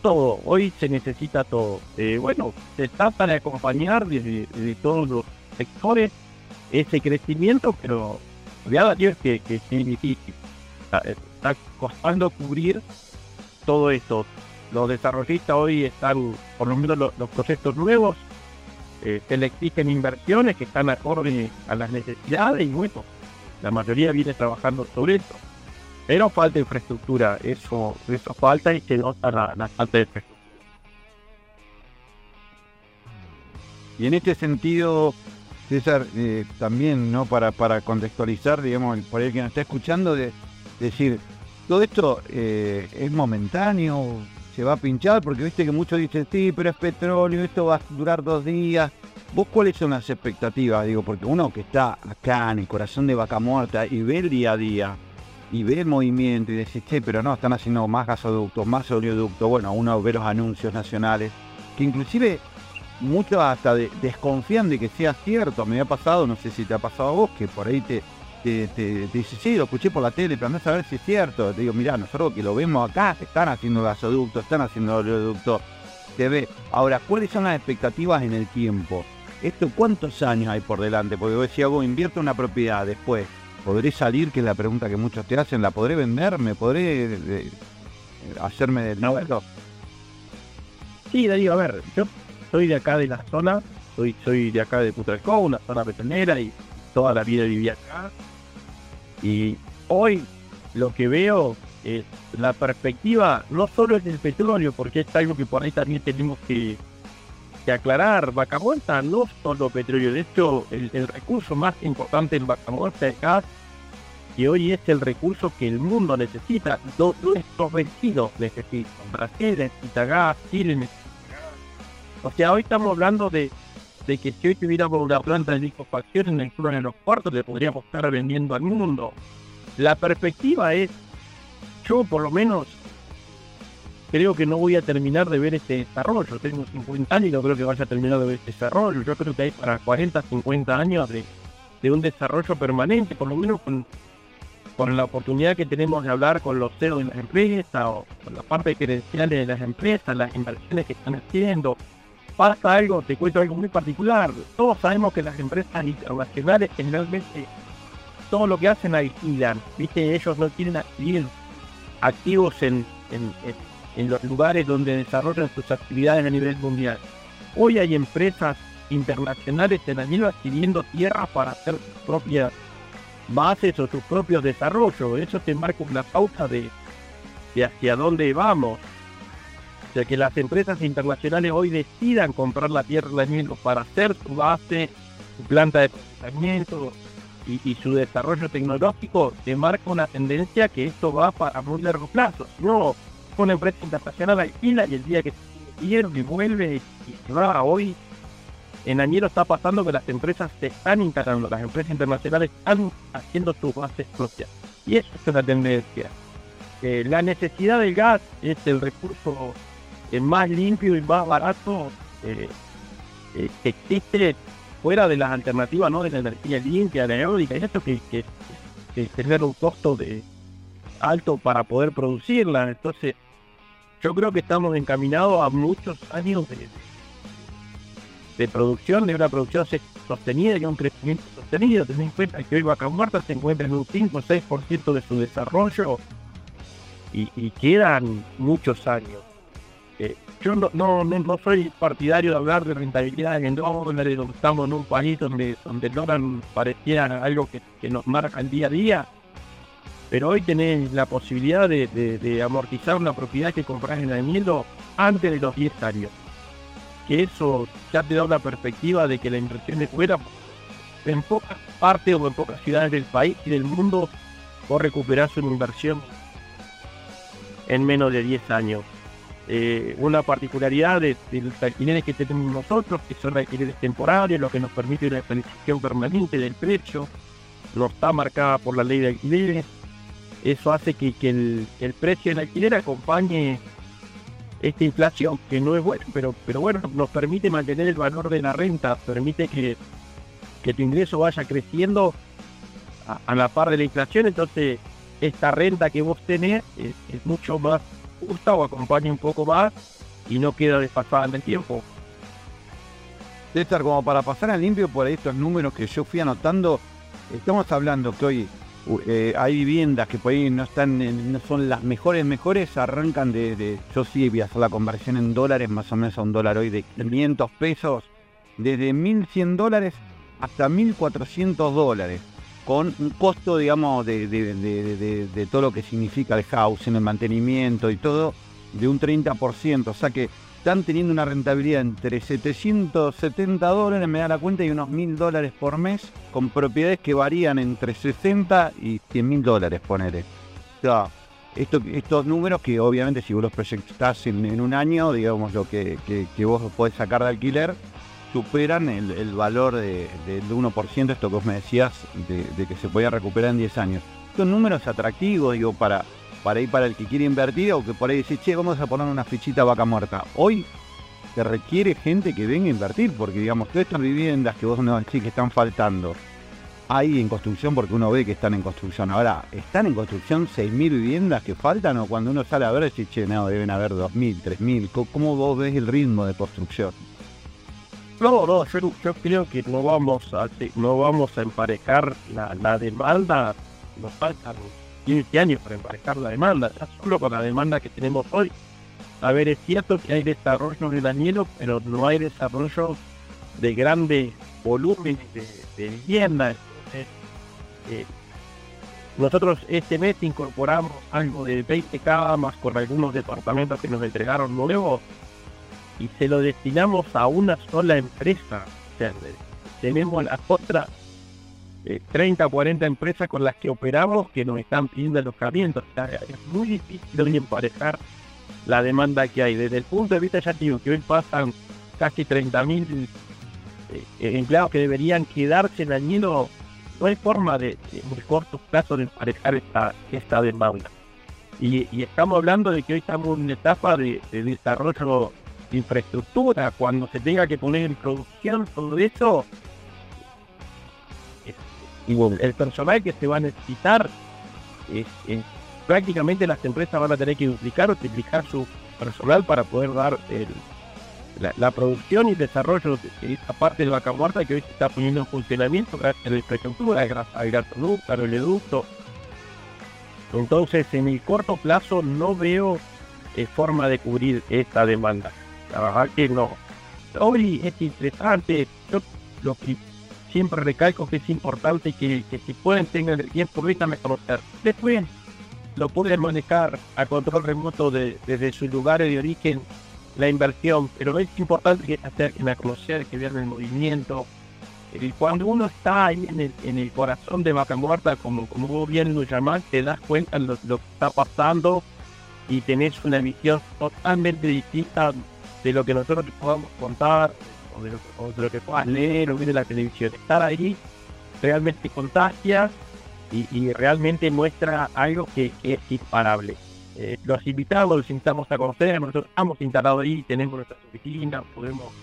todo. Hoy se necesita todo. Eh, bueno, se trata de acompañar desde, todos los sectores ese crecimiento, pero la verdad es que, que es difícil. Está, está costando cubrir todo esto. Los desarrollistas hoy están, por lo menos los, los proyectos nuevos, eh, se le exigen inversiones que están acorde a las necesidades y bueno, la mayoría viene trabajando sobre esto. Pero falta infraestructura, eso, eso falta y se nota la, la falta de infraestructura. Y en este sentido, César, eh, también, ¿no? Para, para contextualizar, digamos, por el que nos está escuchando, de decir, todo esto eh, es momentáneo, se va a pinchar, porque viste que muchos dicen, sí, pero es petróleo, esto va a durar dos días. ¿Vos cuáles son las expectativas? Digo, porque uno que está acá en el corazón de Vaca Muerta y ve el día a día, y ve el movimiento y dice, che, pero no, están haciendo más gasoductos, más oleoductos, bueno, uno ve los anuncios nacionales, que inclusive muchos hasta de- desconfían de que sea cierto. Me ha pasado, no sé si te ha pasado a vos, que por ahí te, te, te- te dice, sí, lo escuché por la tele, pero andás a ver si es cierto. Te digo, mirá, nosotros que lo vemos acá, están haciendo gasoductos, están haciendo oleoductos. Se ve. Ahora, ¿cuáles son las expectativas en el tiempo? ¿Esto cuántos años hay por delante? Porque vos decías, vos invierto una propiedad después. ¿Podré salir? Que es la pregunta que muchos te hacen. ¿La podré vender? ¿Me podré eh, hacerme del nuevo? Sí, Darío, a ver, yo soy de acá de la zona, soy, soy de acá de Putralcó, una zona petrolera y toda la vida viví acá. Y hoy lo que veo es la perspectiva no solo es del petróleo, porque es algo que por ahí también tenemos que, que aclarar. Vaca Muerta no solo petróleo, de hecho el, el recurso más importante en Vaca Muerta es gas, y hoy es el recurso que el mundo necesita, no- nuestros vecinos necesitan. Brasil necesita gas, Chile necesita gas. O sea, hoy estamos hablando de, de que si hoy tuviéramos una planta de liquefacción en el sur aeropuerto, le podríamos estar vendiendo al mundo. La perspectiva es, yo por lo menos creo que no voy a terminar de ver este desarrollo. Tengo 50 años y no creo que vaya a terminar de ver este desarrollo. Yo creo que hay para 40, 50 años de, de un desarrollo permanente, por lo menos con, con la oportunidad que tenemos de hablar con los CEOs de las empresas o con la parte gerencial de las empresas, las inversiones que están haciendo. Pasa algo, te cuento algo muy particular. Todos sabemos que las empresas internacionales generalmente todo lo que hacen alquilan. Viste, ellos no quieren adquirir activos en, en- en los lugares donde desarrollan sus actividades a nivel mundial. Hoy hay empresas internacionales en Anilo adquiriendo tierras para hacer sus propias bases o sus propios desarrollos. Eso te marca una pauta de, de hacia dónde vamos. O sea, que las empresas internacionales hoy decidan comprar la tierra de Anilo para hacer su base, su planta de procesamiento y, y su desarrollo tecnológico, te marca una tendencia que esto va para muy largo plazo. No, una empresa internacional alquila y el día que se y vuelve y se va hoy. En Añero está pasando que las empresas se están instalando, las empresas internacionales están haciendo sus bases propias. Y eso es una tendencia. Eh, la necesidad del gas es el recurso eh, más limpio y más barato eh, eh, que existe fuera de las alternativas ¿no? de la energía limpia, la eólica, y esto que, que, que tener un costo de alto para poder producirla. Entonces, yo creo que estamos encaminados a muchos años de, producción, de una producción sostenida y un crecimiento sostenido. Ten en cuenta que hoy Vaca Muerta se encuentra en un 5 o 6% de su desarrollo y, quedan muchos años. Eh, yo no, no, soy partidario de hablar de rentabilidad en dólares, estamos en un país donde, donde el pareciera algo que nos marca el día a día. Pero hoy tenés la posibilidad de, amortizar una propiedad que compras en el miedo antes de los 10 años. Que eso ya te da una perspectiva de que la inversión es fuera. En pocas partes o en pocas ciudades del país y del mundo vos recuperás una inversión en menos de 10 años. Eh, una particularidad de, de los alquileres que tenemos nosotros, que son alquileres temporarios, lo que nos permite una planificación permanente del precio, no está marcada por la ley de alquileres. Eso hace que, el, el precio del alquiler acompañe esta inflación, que no es bueno, pero, pero bueno, nos permite mantener el valor de la renta, permite que, tu ingreso vaya creciendo a, la par de la inflación, entonces esta renta que vos tenés es, mucho más justa o acompaña un poco más y no queda desfasada en el tiempo. César, como para pasar a limpio por estos números que yo fui anotando, estamos hablando que hoy eh, hay viviendas que por ahí no están, en- no son las mejores, mejores, arrancan de, yo sí voy a hacer la conversión en dólares, más o menos a un dólar hoy de 500 pesos, desde 1.100 dólares hasta 1.400 dólares, con un costo, digamos, de, de- todo lo que significa el housing, el mantenimiento y todo, de un 30%, o sea que están teniendo una rentabilidad entre 770 dólares, me da la cuenta, y unos 1000 dólares por mes, con propiedades que varían entre 60 y 100 mil dólares, ponele. O sea, esto, estos números que obviamente si vos los proyectás en, un año, digamos, lo que, vos podés sacar de alquiler, superan el, el valor de- del 1%, esto que vos me decías, de, de que se podía recuperar en 10 años. Son números atractivos, digo, para, para ir para el que quiere invertir o que por ahí dice, che, vamos a poner una fichita vaca muerta. Hoy se requiere gente que venga a invertir, porque digamos, todas estas viviendas que vos no decís que están faltando, hay en construcción porque uno ve que están en construcción. Ahora, ¿están en construcción 6.000 viviendas que faltan o cuando uno sale a ver, decís, che, no, deben haber 2.000, 3.000? ¿Cómo- ¿Cómo vos ves el ritmo de construcción? No, no, yo, yo creo que no vamos a no vamos a emparejar la, la demanda, nos faltan 15 años para emparejar la demanda, ya solo con la demanda que tenemos hoy. A ver, es cierto que hay desarrollo en el anhelo, pero no hay desarrollo de grandes volúmenes de, de vivienda. Entonces, eh, nosotros este mes incorporamos algo de 20 camas con algunos departamentos que nos entregaron nuevos y se lo destinamos a una sola empresa. O sea, de- tenemos las otras eh, 30 o 40 empresas con las que operamos que nos están pidiendo alojamiento. O sea, es muy difícil hoy emparejar la demanda que hay. Desde el punto de vista, ya digo, que hoy pasan casi 30.000 eh, eh, empleados que deberían quedarse en Añelo, no hay forma de, de muy corto plazo de emparejar esta, esta demanda. Y, y estamos hablando de que hoy estamos en una etapa de, de desarrollo de infraestructura, cuando se tenga que poner en producción todo eso, el personal que se va a necesitar, es- es- prácticamente las empresas van a tener que duplicar o triplicar su personal para poder dar la, producción y desarrollo de esta parte de vaca muerta que hoy se está poniendo en funcionamiento gracias a la infraestructura, gracias al gasoducto, al oleoducto. Entonces, en el corto plazo no veo eh, forma de cubrir esta demanda. La verdad que no. Hoy es interesante, siempre recalco que es importante que, si pueden tengan el tiempo, permítanme conocer. Después lo pueden manejar a control remoto de- desde sus lugares de origen la inversión, pero es importante que acerquen a conocer, que vean el movimiento. Eh, Cuando uno está ahí en el, corazón de Vaca Muerta, como, como bien lo llamás, te das cuenta de lo, que está pasando y tenés una visión totalmente distinta de lo que nosotros podamos contar o de lo, que puedas leer o ver en la televisión. Estar ahí realmente contagia y, realmente muestra algo que, que es imparable. Eh, los invitamos, los invitamos a conocer, nosotros estamos instalados ahí, tenemos nuestras oficinas, podemos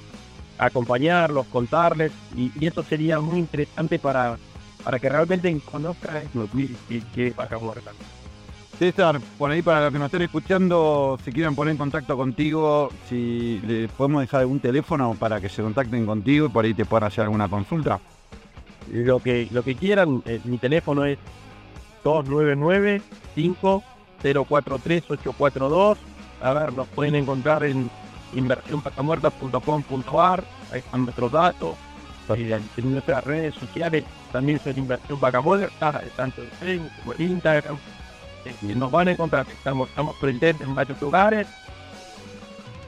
acompañarlos, contarles y, y eso sería muy interesante para, para que realmente conozcan lo que, que- que Muerta. César, por ahí para los que nos estén escuchando, si quieren poner en contacto contigo, si le podemos dejar algún teléfono para que se contacten contigo y por ahí te puedan hacer alguna consulta. lo que lo que quieran. eh, mi teléfono es 299-5043-842. A ver, nos pueden encontrar en inversionpacamuerta.com.ar. Ahí están nuestros datos. Y en nuestras redes sociales también son Inversión Vaca Muerta, tanto en Facebook como en Instagram. Eh, nos van a encontrar. Estamos, estamos presentes en varios lugares.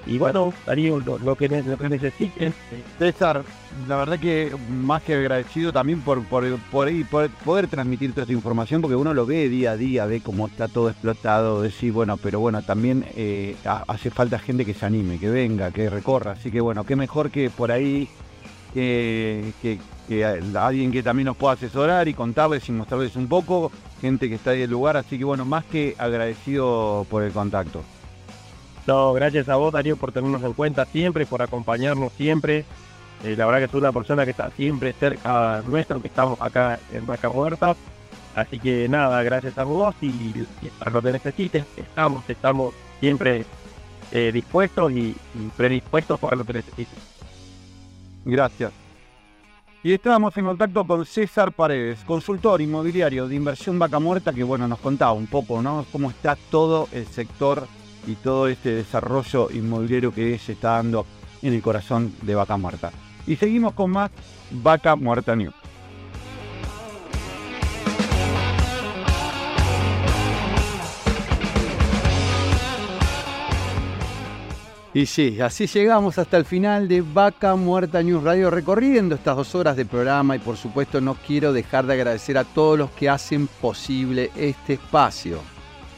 Y bueno, Darío, lo, que, lo que necesiten. eh, César, la verdad que más que agradecido también por, por, por por poder transmitir toda esta información, porque uno lo ve día a día, ve cómo está todo explotado, decir, bueno, pero bueno, también eh, ha- hace falta gente que se anime, que venga, que recorra, así que bueno, qué mejor que por ahí que, que- que alguien que también nos pueda asesorar y contarles y mostrarles un poco, gente que está ahí en el lugar, así que bueno, más que agradecido por el contacto. No, gracias a vos, Darío, por tenernos en cuenta siempre, por acompañarnos siempre. Eh, la verdad que es una persona que está siempre cerca nuestro, que estamos acá en Vaca Muerta. Así que nada, gracias a vos y, y para lo que necesites, estamos, estamos siempre eh, dispuestos y, y predispuestos para lo que necesites. Gracias. Y estábamos en contacto con César Paredes, consultor inmobiliario de inversión Vaca Muerta, que bueno, nos contaba un poco, ¿no? Cómo está todo el sector y todo este desarrollo inmobiliario que se está dando en el corazón de Vaca Muerta. Y seguimos con más Vaca Muerta News. Y sí, así llegamos hasta el final de Vaca Muerta News Radio, recorriendo estas dos horas de programa. Y por supuesto no quiero dejar de agradecer a todos los que hacen posible este espacio.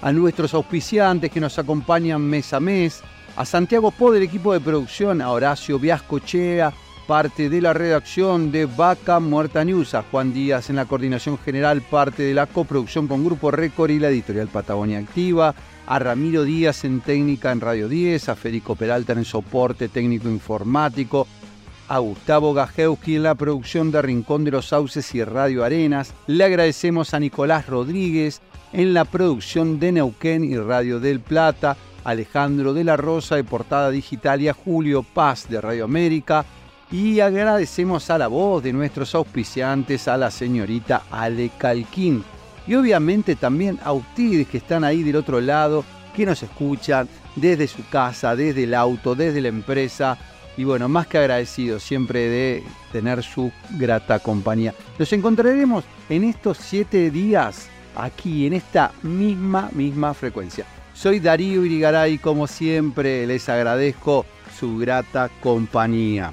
A nuestros auspiciantes que nos acompañan mes a mes, a Santiago Po del equipo de producción, a Horacio Viascochea, parte de la redacción de Vaca Muerta News, a Juan Díaz en la coordinación general, parte de la coproducción con Grupo Récord y la editorial Patagonia Activa, a Ramiro Díaz en técnica en Radio 10, a Federico Peralta en soporte técnico informático, a Gustavo Gajewski en la producción de Rincón de los Sauces y Radio Arenas. Le agradecemos a Nicolás Rodríguez en la producción de Neuquén y Radio del Plata, Alejandro de la Rosa de Portada Digital y a Julio Paz de Radio América. Y agradecemos a la voz de nuestros auspiciantes, a la señorita Ale Calquín. Y obviamente también a ustedes que están ahí del otro lado, que nos escuchan desde su casa, desde el auto, desde la empresa. Y bueno, más que agradecidos siempre de tener su grata compañía. Nos encontraremos en estos siete días aquí, en esta misma, misma frecuencia. Soy Darío Irigaray, como siempre les agradezco su grata compañía.